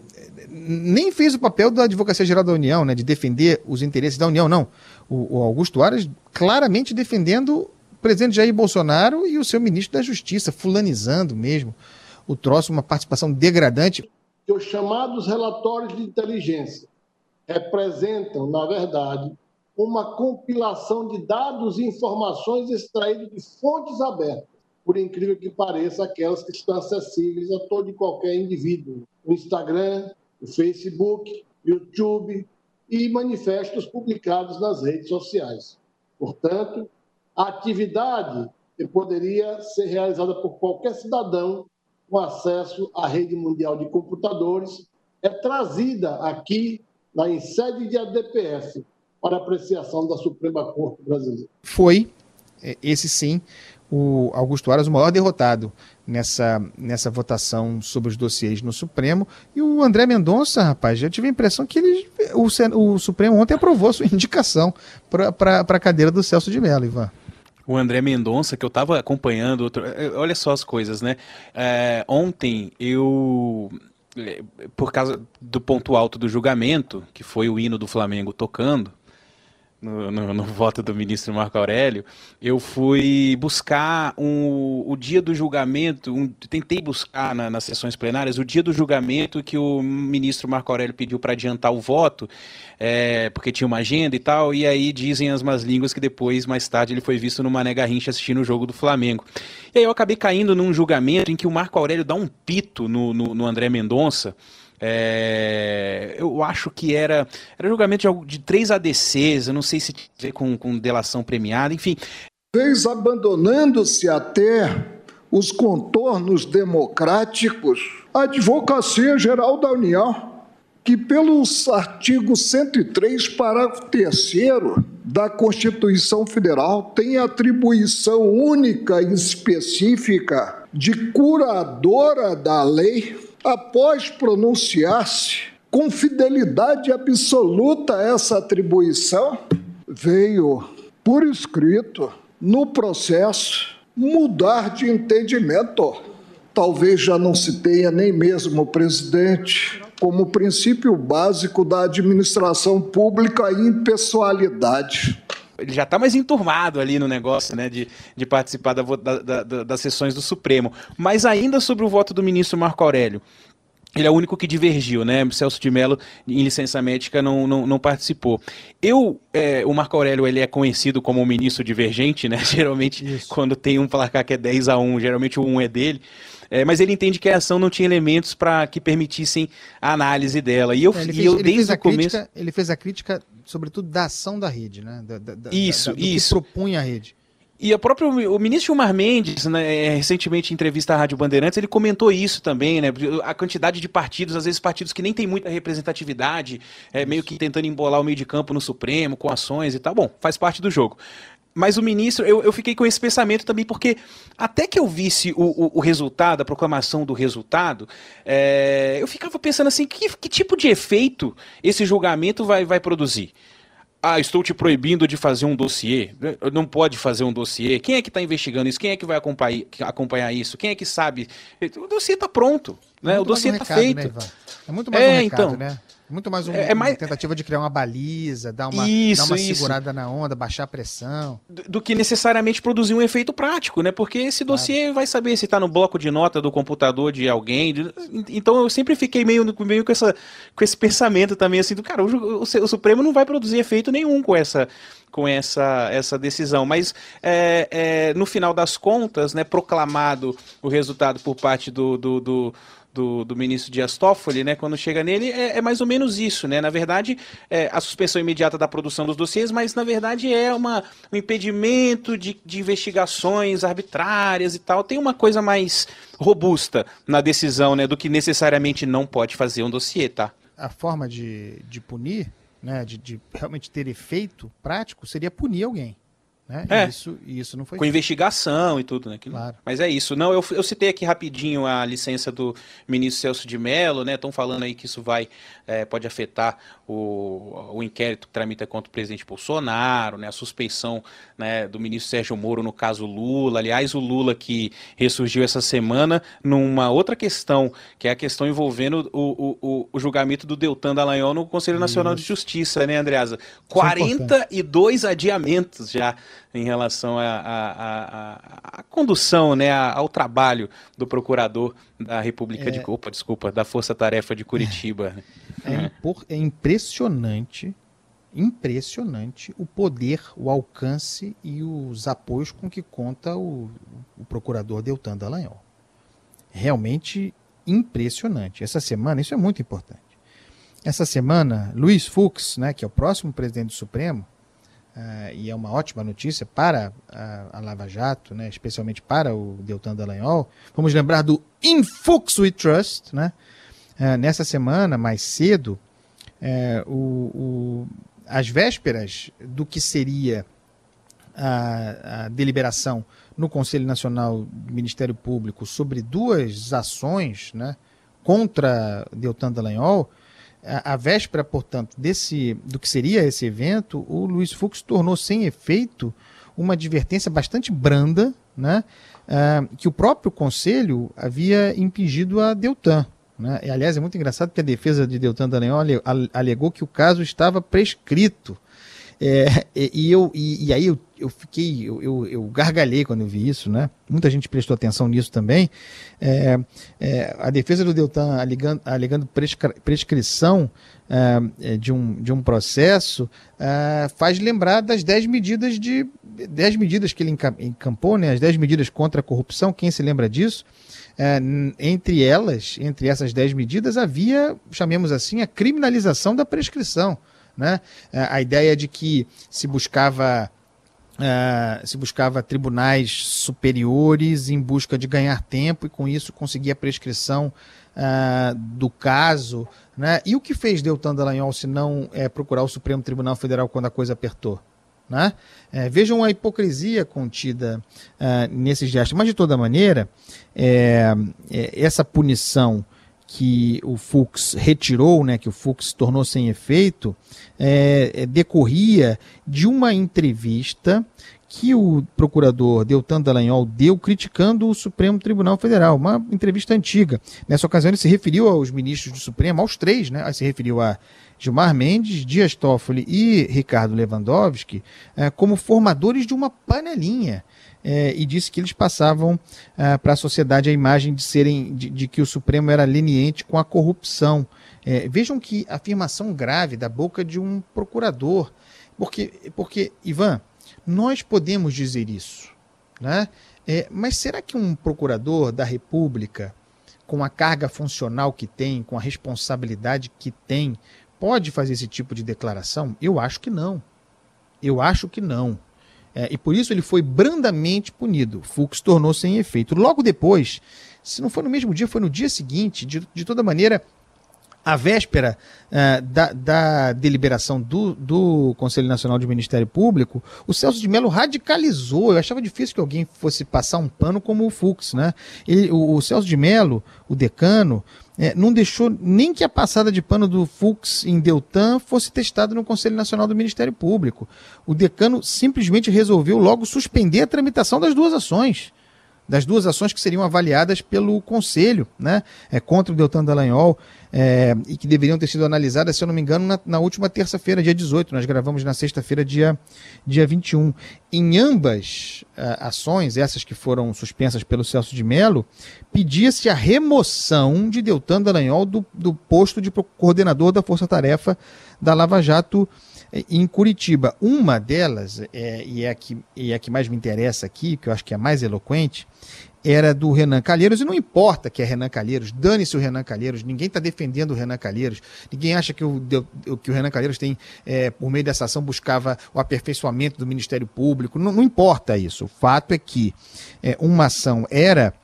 Nem fez o papel da Advocacia Geral da União, né, de defender os interesses da União, não. O, o Augusto Aras claramente defendendo o presidente Jair Bolsonaro e o seu ministro da Justiça, fulanizando mesmo o troço, uma participação degradante. Os chamados relatórios de inteligência representam, na verdade, uma compilação de dados e informações extraídos de fontes abertas por incrível que pareça, aquelas que estão acessíveis a todo e qualquer indivíduo. O Instagram, Facebook, YouTube e manifestos publicados nas redes sociais. Portanto, a atividade poderia ser realizada por qualquer cidadão com acesso à rede mundial de computadores é trazida aqui na em sede de ADPF para apreciação da Suprema Corte Brasileira. Foi, é, esse sim, o Augusto Aras o maior derrotado nessa, nessa votação sobre os dossiês no Supremo. E o André Mendonça, rapaz, eu tive a impressão que ele, o, o Supremo ontem aprovou sua indicação para a cadeira do Celso de Mello, Ivan. O André Mendonça, que eu estava acompanhando, outro, é, olha só as coisas, né? É, ontem eu é, por causa do ponto alto do julgamento, que foi o hino do Flamengo tocando, no, no, no, voto do ministro Marco Aurélio, eu fui buscar um, o dia do julgamento, um, tentei buscar na, nas sessões plenárias o dia do julgamento que o ministro Marco Aurélio pediu para adiantar o voto, é, porque tinha uma agenda e tal, e aí dizem as más línguas que depois, mais tarde, ele foi visto no Mané Garrincha assistindo o jogo do Flamengo. E aí eu acabei caindo num julgamento em que o Marco Aurélio dá um pito no, no, no André Mendonça, é, eu acho que era, era julgamento de, de três ADCs, eu não sei se tinha com, com delação premiada, enfim. Fez abandonando-se até os contornos democráticos, a Advocacia Geral da União, que pelos artigos 103, parágrafo 3 da Constituição Federal, tem atribuição única e específica de curadora da lei após pronunciar-se com fidelidade absoluta a essa atribuição, veio por escrito no processo mudar de entendimento. Talvez já não se tenha nem mesmo o presidente como princípio básico da administração pública a impessoalidade. Ele já está mais enturmado ali no negócio, né, de, de participar da, da, da, das sessões do Supremo. Mas ainda sobre o voto do ministro Marco Aurélio, ele é o único que divergiu, né? Celso de Mello, em licença médica, não, não, não participou. Eu, é, o Marco Aurélio, ele é conhecido como um ministro divergente, né? Geralmente, Isso. quando tem um placar que é 10 a 1 geralmente o 1 é dele. É, mas ele entende que a ação não tinha elementos para que permitissem a análise dela. E eu, é, ele fez, eu desde o começo. Crítica, ele fez a crítica, sobretudo, da ação da rede, né? Da, da, isso, da, isso. Que propunha a rede. E o próprio o ministro Gilmar Mendes, né, recentemente em entrevista à Rádio Bandeirantes, ele comentou isso também, né? A quantidade de partidos, às vezes partidos que nem tem muita representatividade, é, meio que tentando embolar o meio de campo no Supremo, com ações e tal. Bom, faz parte do jogo. Mas o ministro, eu, eu fiquei com esse pensamento também, porque até que eu visse o, o, o resultado, a proclamação do resultado, é, eu ficava pensando assim, que, que tipo de efeito esse julgamento vai, vai produzir? Ah, estou te proibindo de fazer um dossiê. Não pode fazer um dossiê. Quem é que está investigando isso? Quem é que vai acompanhar, acompanhar isso? Quem é que sabe? O dossiê está pronto. Né? É o dossiê está um feito. Né, é muito mais é, um recado, então, né? Muito mais um, é, é mais... uma tentativa de criar uma baliza, dar uma, isso, dar uma segurada na onda, baixar a pressão. Do, do, que necessariamente produzir um efeito prático, né? Porque esse dossiê claro. vai saber se está no bloco de nota do computador de alguém. De... Então eu sempre fiquei meio, meio com, essa, com esse pensamento também, assim, do cara, o, o, o Supremo não vai produzir efeito nenhum com essa com essa, essa decisão. Mas, é, é, no final das contas, né, proclamado o resultado por parte do, do, do do, do ministro Dias Toffoli, né, quando chega nele, é, é mais ou menos isso, né? Na verdade, é a suspensão imediata da produção dos dossiês, mas na verdade é uma, um impedimento de, de investigações arbitrárias e tal. Tem uma coisa mais robusta na decisão, né, do que necessariamente não pode fazer um dossiê, tá? A forma de, de punir, né, de, de realmente ter efeito prático, seria punir alguém. Né? É. E isso, e isso não foi Com feito. investigação e tudo, né? Claro. Mas é isso. Não, eu, eu citei aqui rapidinho a licença do ministro Celso de Mello, né? Estão falando aí que isso vai é, pode afetar o, o inquérito que tramita contra o presidente Bolsonaro, né? A suspeição né, do ministro Sérgio Moro no caso Lula. Aliás, o Lula que ressurgiu essa semana numa outra questão, que é a questão envolvendo o, o, o julgamento do Deltan Dallagnol no Conselho Nacional isso. de Justiça, né, Andreasa? 42 é adiamentos já em relação à condução, né, ao trabalho do procurador da República é, de Opa, desculpa, da Força Tarefa de Curitiba. É, é, é impressionante, impressionante o poder, o alcance e os apoios com que conta o, o procurador Deltan Dallagnol. Realmente impressionante. Essa semana, isso é muito importante. Essa semana, Luiz Fux, né, que é o próximo presidente do Supremo, Uh, e é uma ótima notícia para a, a, Lava Jato, né, especialmente para o Deltan Dallagnol. Vamos lembrar do Infux We Trust. Né? Uh, nessa semana, mais cedo, uh, o, o, as vésperas do que seria a, a, deliberação no Conselho Nacional do Ministério Público sobre duas ações né, contra Deltan Dallagnol, a, a, véspera, portanto, desse do que seria esse evento, o Luiz Fux tornou sem efeito uma advertência bastante branda, né, uh, que o próprio Conselho havia impedido a Deltan. Né? E, aliás, é muito engraçado que a defesa de Deltan Dallagnol alegou que o caso estava prescrito. É, e, eu, e, e, aí eu, eu fiquei, eu, eu, eu, gargalhei quando eu vi isso, né? Muita gente prestou atenção nisso também. É, é, a defesa do Deltan alegando, alegando prescri, prescrição é, de, um, de um processo é, faz lembrar das 10 medidas de 10 medidas que ele encampou, né? As 10 medidas contra a corrupção, quem se lembra disso? É, entre elas, entre essas 10 medidas, havia, chamemos assim, a criminalização da prescrição. Né? É, a ideia de que se buscava Uh, se buscava tribunais superiores em busca de ganhar tempo e com isso conseguir a prescrição uh, do caso. Né? E o que fez Deltan Dallagnol se não é, procurar o Supremo Tribunal Federal quando a coisa apertou? Né? É, vejam a hipocrisia contida uh, nesses gestos. Mas, de toda maneira, é, essa punição que o Fux retirou, né, que o Fux tornou sem efeito, é, é, decorria de uma entrevista que o procurador Deltan Dallagnol deu criticando o Supremo Tribunal Federal, uma entrevista antiga. Nessa ocasião ele se referiu aos ministros do Supremo, aos três, né? Se referiu a Gilmar Mendes, Dias Toffoli e Ricardo Lewandowski eh, como formadores de uma panelinha. Eh, e disse que eles passavam eh, para a sociedade a imagem de serem de, de, que o Supremo era leniente com a corrupção. vejam que afirmação grave da boca de um procurador. Porque, porque Ivan, nós podemos dizer isso, né? mas será que um procurador da República, com a carga funcional que tem, com a responsabilidade que tem, pode fazer esse tipo de declaração? Eu acho que não. Eu acho que não. É, e por isso ele foi brandamente punido. Fux tornou sem efeito. Logo depois, se não foi no mesmo dia, foi no dia seguinte, de, de toda maneira, à véspera uh, da, da, deliberação do, do, Conselho Nacional de Ministério Público, o Celso de Mello radicalizou. Eu achava difícil que alguém fosse passar um pano como o Fux. Né? Ele, o, o Celso de Mello, o decano, é, não deixou nem que a passada de pano do Fux em Deltan fosse testada no Conselho Nacional do Ministério Público. O decano simplesmente resolveu logo suspender a tramitação das duas ações das duas ações que seriam avaliadas pelo Conselho, né, é, contra o Deltan Dallagnol, é, e que deveriam ter sido analisadas, se eu não me engano, na, na última terça-feira, dia 18. Nós gravamos na sexta-feira, dia, dia 21. Em ambas uh, ações, essas que foram suspensas pelo Celso de Mello, pedia-se a remoção de Deltan Dallagnol do, do posto de coordenador da Força Tarefa da Lava Jato em Curitiba. Uma delas, é, e, é a que, e é a que mais me interessa aqui, que eu acho que é a mais eloquente, era do Renan Calheiros, e não importa que é Renan Calheiros, dane-se o Renan Calheiros, ninguém está defendendo o Renan Calheiros, ninguém acha que o, que o Renan Calheiros tem, é, por meio dessa ação, buscava o aperfeiçoamento do Ministério Público, não, não importa isso. O fato é que é, uma ação era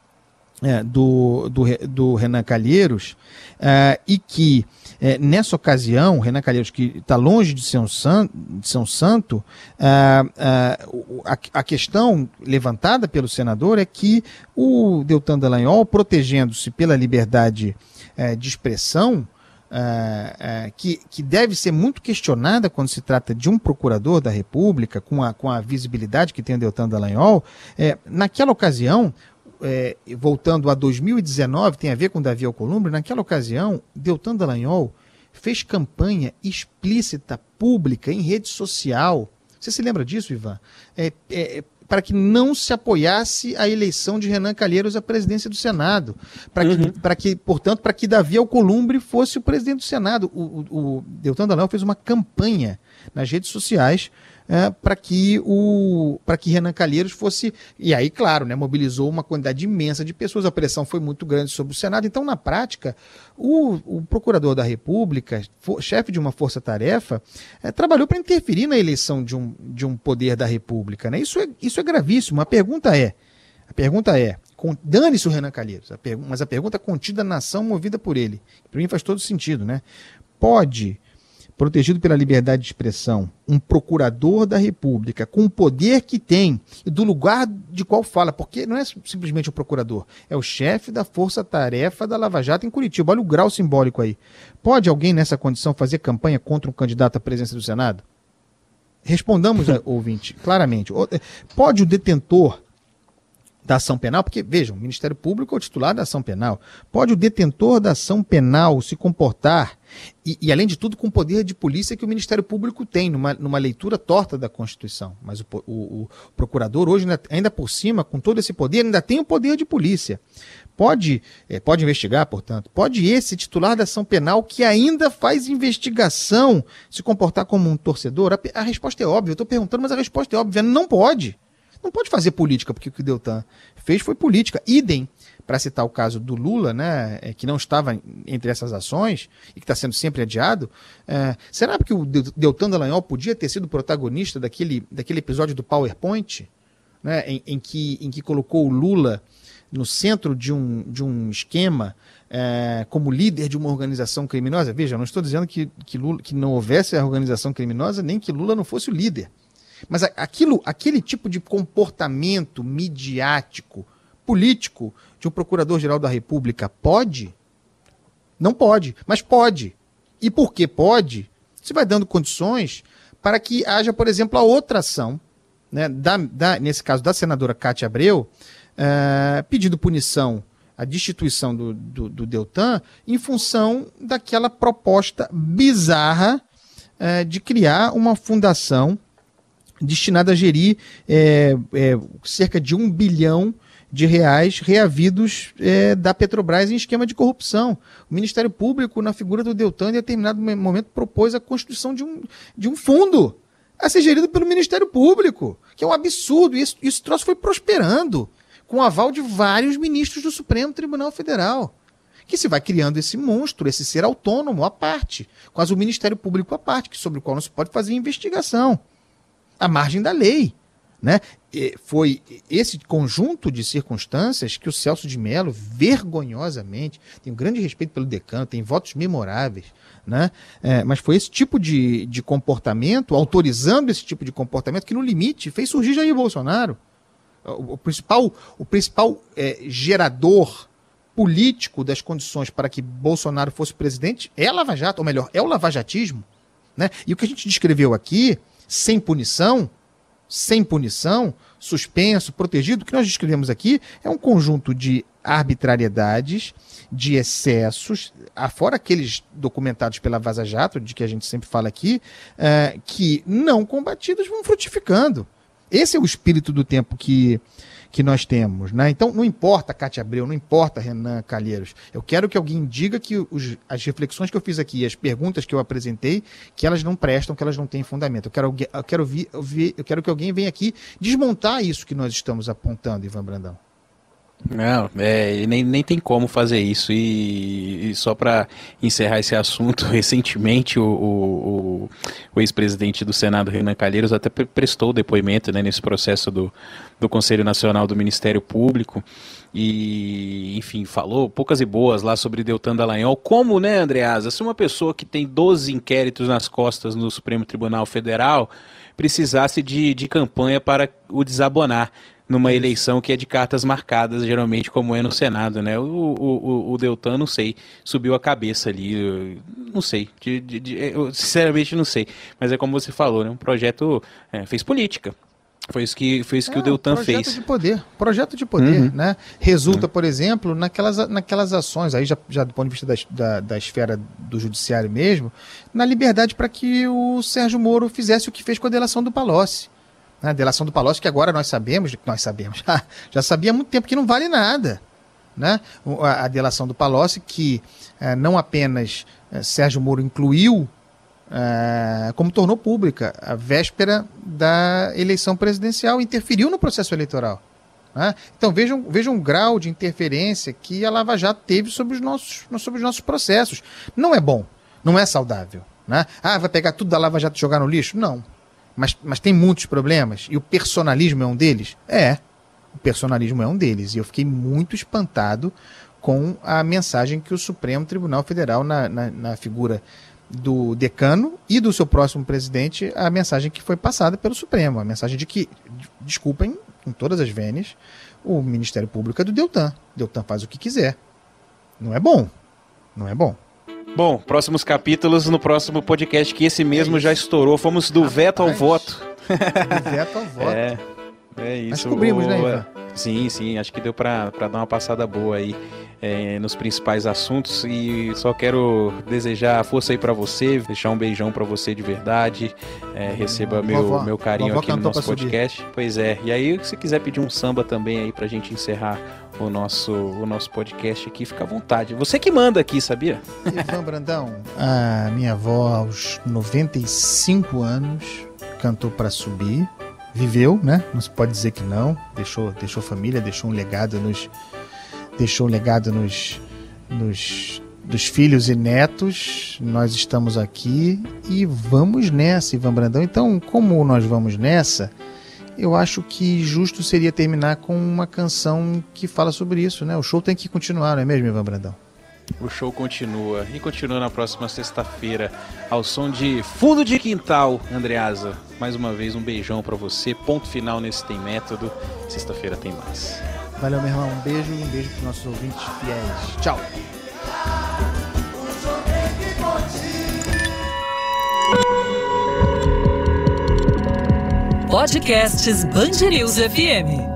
é, do, do, do Renan Calheiros é, e que é, nessa ocasião, Renan Calheiros, que está longe de ser um, san, de ser um santo, a, a, a, questão levantada pelo senador é que o Deltan Dallagnol, protegendo-se pela liberdade de expressão, que, que deve ser muito questionada quando se trata de um procurador da República, com a, com a visibilidade que tem o Deltan Dallagnol, é, naquela ocasião, é, voltando a 2019, tem a ver com Davi Alcolumbre, naquela ocasião, Deltan Dallagnol fez campanha explícita, pública, em rede social. Você se lembra disso, Ivan? É, é, para que não se apoiasse a eleição de Renan Calheiros à presidência do Senado. Para uhum. que, que, portanto, para que Davi Alcolumbre fosse o presidente do Senado. O, o, o Deltan Dallagnol fez uma campanha nas redes sociais é, para que o para que Renan Calheiros fosse e aí claro né mobilizou uma quantidade imensa de pessoas a pressão foi muito grande sobre o Senado. Então na prática o, o procurador da República for, chefe de uma força-tarefa é, trabalhou para interferir na eleição de um, de um poder da República né? Isso é isso é gravíssimo. A pergunta é a pergunta é dane-se o Renan Calheiros mas a pergunta contida na ação movida por ele. Para mim faz todo sentido né? Pode protegido pela liberdade de expressão, um procurador da República, com o poder que tem e do lugar de qual fala, porque não é simplesmente o procurador, é o chefe da força-tarefa da Lava Jato em Curitiba. Olha o grau simbólico aí. Pode alguém nessa condição fazer campanha contra um candidato à presidência do Senado? Respondamos, ouvinte, claramente. Pode o detentor da ação penal, porque, vejam, o Ministério Público é o titular da ação penal. Pode o detentor da ação penal se comportar, e, e, além de tudo, com o poder de polícia que o Ministério Público tem, numa, numa leitura torta da Constituição. Mas o, o, o procurador, hoje, ainda, ainda, por cima, com todo esse poder, ainda tem o poder de polícia. Pode, é, pode investigar, portanto, pode esse titular da ação penal que ainda faz investigação se comportar como um torcedor? A, a resposta é óbvia. Eu estou perguntando, mas a resposta é óbvia. Não pode. Não pode fazer política, porque o que o Deltan fez foi política. Idem, para citar o caso do Lula, né, é, que não estava entre essas ações e que está sendo sempre adiado, é, será que o Deltan Dallagnol podia ter sido protagonista daquele, daquele episódio do PowerPoint, né, em, em, que, em que colocou o Lula no centro de um, de um esquema é, como líder de uma organização criminosa? Veja, não estou dizendo que, que, Lula, que não houvesse a organização criminosa, nem que Lula não fosse o líder. Mas aquilo, aquele tipo de comportamento midiático, político de um procurador-geral da República pode? Não pode, mas pode. E por que pode? Você vai dando condições para que haja, por exemplo, a outra ação, né, da, da, nesse caso da senadora Cátia Abreu, uh, pedindo punição a destituição do, do, do Deltan em função daquela proposta bizarra é, de criar uma fundação destinada a gerir é, é, cerca de um bilhão de reais reavidos é, da Petrobras em esquema de corrupção. O Ministério Público, na figura do Deltan, em determinado momento propôs a constituição de um, de um fundo a ser gerido pelo Ministério Público, que é um absurdo. E isso, isso troço foi prosperando com o aval de vários ministros do Supremo Tribunal Federal. Que se vai criando esse monstro, esse ser autônomo à parte, quase o Ministério Público à parte, sobre o qual não se pode fazer investigação, à margem da lei. Né? E foi esse conjunto de circunstâncias que o Celso de Mello, vergonhosamente, tem um grande respeito pelo decano, tem votos memoráveis, né? É, mas foi esse tipo de, de comportamento, autorizando esse tipo de comportamento, que no limite fez surgir Jair Bolsonaro. O, o principal, o principal é, gerador político das condições para que Bolsonaro fosse presidente é a Lava Jato, ou melhor, é o lavajatismo. Né? E o que a gente descreveu aqui, sem punição, sem punição, suspenso, protegido, o que nós descrevemos aqui é um conjunto de arbitrariedades, de excessos, afora aqueles documentados pela Vaza Jato, de que a gente sempre fala aqui, uh, que não combatidos vão frutificando. Esse é o espírito do tempo que, que nós temos. Né? Então, não importa Cátia Abreu, não importa Renan Calheiros. Eu quero que alguém diga que os, as reflexões que eu fiz aqui, as perguntas que eu apresentei, que elas não prestam, que elas não têm fundamento. Eu quero, eu quero, vi, eu, vi, eu quero que alguém venha aqui desmontar isso que nós estamos apontando, Ivan Brandão. Não, é, nem, nem tem como fazer isso. E, e só para encerrar esse assunto, recentemente o, o, o ex-presidente do Senado, Renan Calheiros, até prestou depoimento né, nesse processo do, do Conselho Nacional do Ministério Público. E, enfim, falou poucas e boas lá sobre Deltan Dallagnol. Como, né, Andreasa, se uma pessoa que tem 12 inquéritos nas costas no Supremo Tribunal Federal precisasse de, de campanha para o desabonar numa eleição que é de cartas marcadas, geralmente, como é no Senado, né? O, o, o Deltan, não sei, subiu a cabeça ali, não sei, de, de, de, eu sinceramente não sei. Mas é como você falou, né? Um projeto é, fez política. Foi isso que, foi isso que é, o Deltan projeto fez. Projeto de poder. Projeto de poder, uhum. né? Resulta, uhum. por exemplo, naquelas, naquelas ações, aí já, já do ponto de vista da, da, da esfera do judiciário mesmo, na liberdade para que o Sérgio Moro fizesse o que fez com a delação do Palocci. Né? A delação do Palocci, que agora nós sabemos, nós sabemos, já sabia há muito tempo que não vale nada. Né? A, delação do Palocci, que é, não apenas é, Sérgio Moro incluiu, é, como tornou pública a véspera da eleição presidencial, interferiu no processo eleitoral. Né? Então vejam, vejam o grau de interferência que a Lava Jato teve sobre os nossos, sobre os nossos processos. Não é bom, não é saudável. Né? Ah, vai pegar tudo da Lava Jato e jogar no lixo? Não. Mas, mas tem muitos problemas. E o personalismo é um deles? É. O personalismo é um deles. E eu fiquei muito espantado com a mensagem que o Supremo Tribunal Federal, na, na, na figura do decano e do seu próximo presidente, a mensagem que foi passada pelo Supremo. A mensagem de que, desculpem, com todas as vênias, o Ministério Público é do Deltan. Deltan faz o que quiser. Não é bom. Não é bom. Bom, próximos capítulos no próximo podcast, que esse mesmo é já estourou. Fomos do Rapaz. veto ao voto. Do veto ao voto. É, é isso. Mas cobrimos, né, Ivan? Sim, sim, acho que deu para dar uma passada boa aí é, nos principais assuntos e só quero desejar força aí para você, deixar um beijão para você de verdade, é, receba meu, vovó, meu carinho aqui no nosso podcast. Subir. Pois é, e aí se quiser pedir um samba também aí pra gente encerrar o nosso, o nosso podcast aqui, fica à vontade. Você que manda aqui, sabia? Ivan Brandão, a minha avó aos 95 anos cantou para subir viveu, né? Não se pode dizer que não. Deixou, deixou família, deixou um legado nos, deixou um legado nos, nos dos filhos e netos. Nós estamos aqui e vamos nessa, Ivan Brandão. Então, como nós vamos nessa, eu acho que justo seria terminar com uma canção que fala sobre isso, né? O show tem que continuar, não é mesmo, Ivan Brandão? O show continua e continua na próxima sexta-feira ao som de Fundo de Quintal, Andreasa. Mais uma vez um beijão para você. Ponto final nesse tem método. Sexta-feira tem mais. Valeu, meu irmão. Um beijo e um beijo para nossos ouvintes fiéis. Tchau. Podcasts Bangerils FM.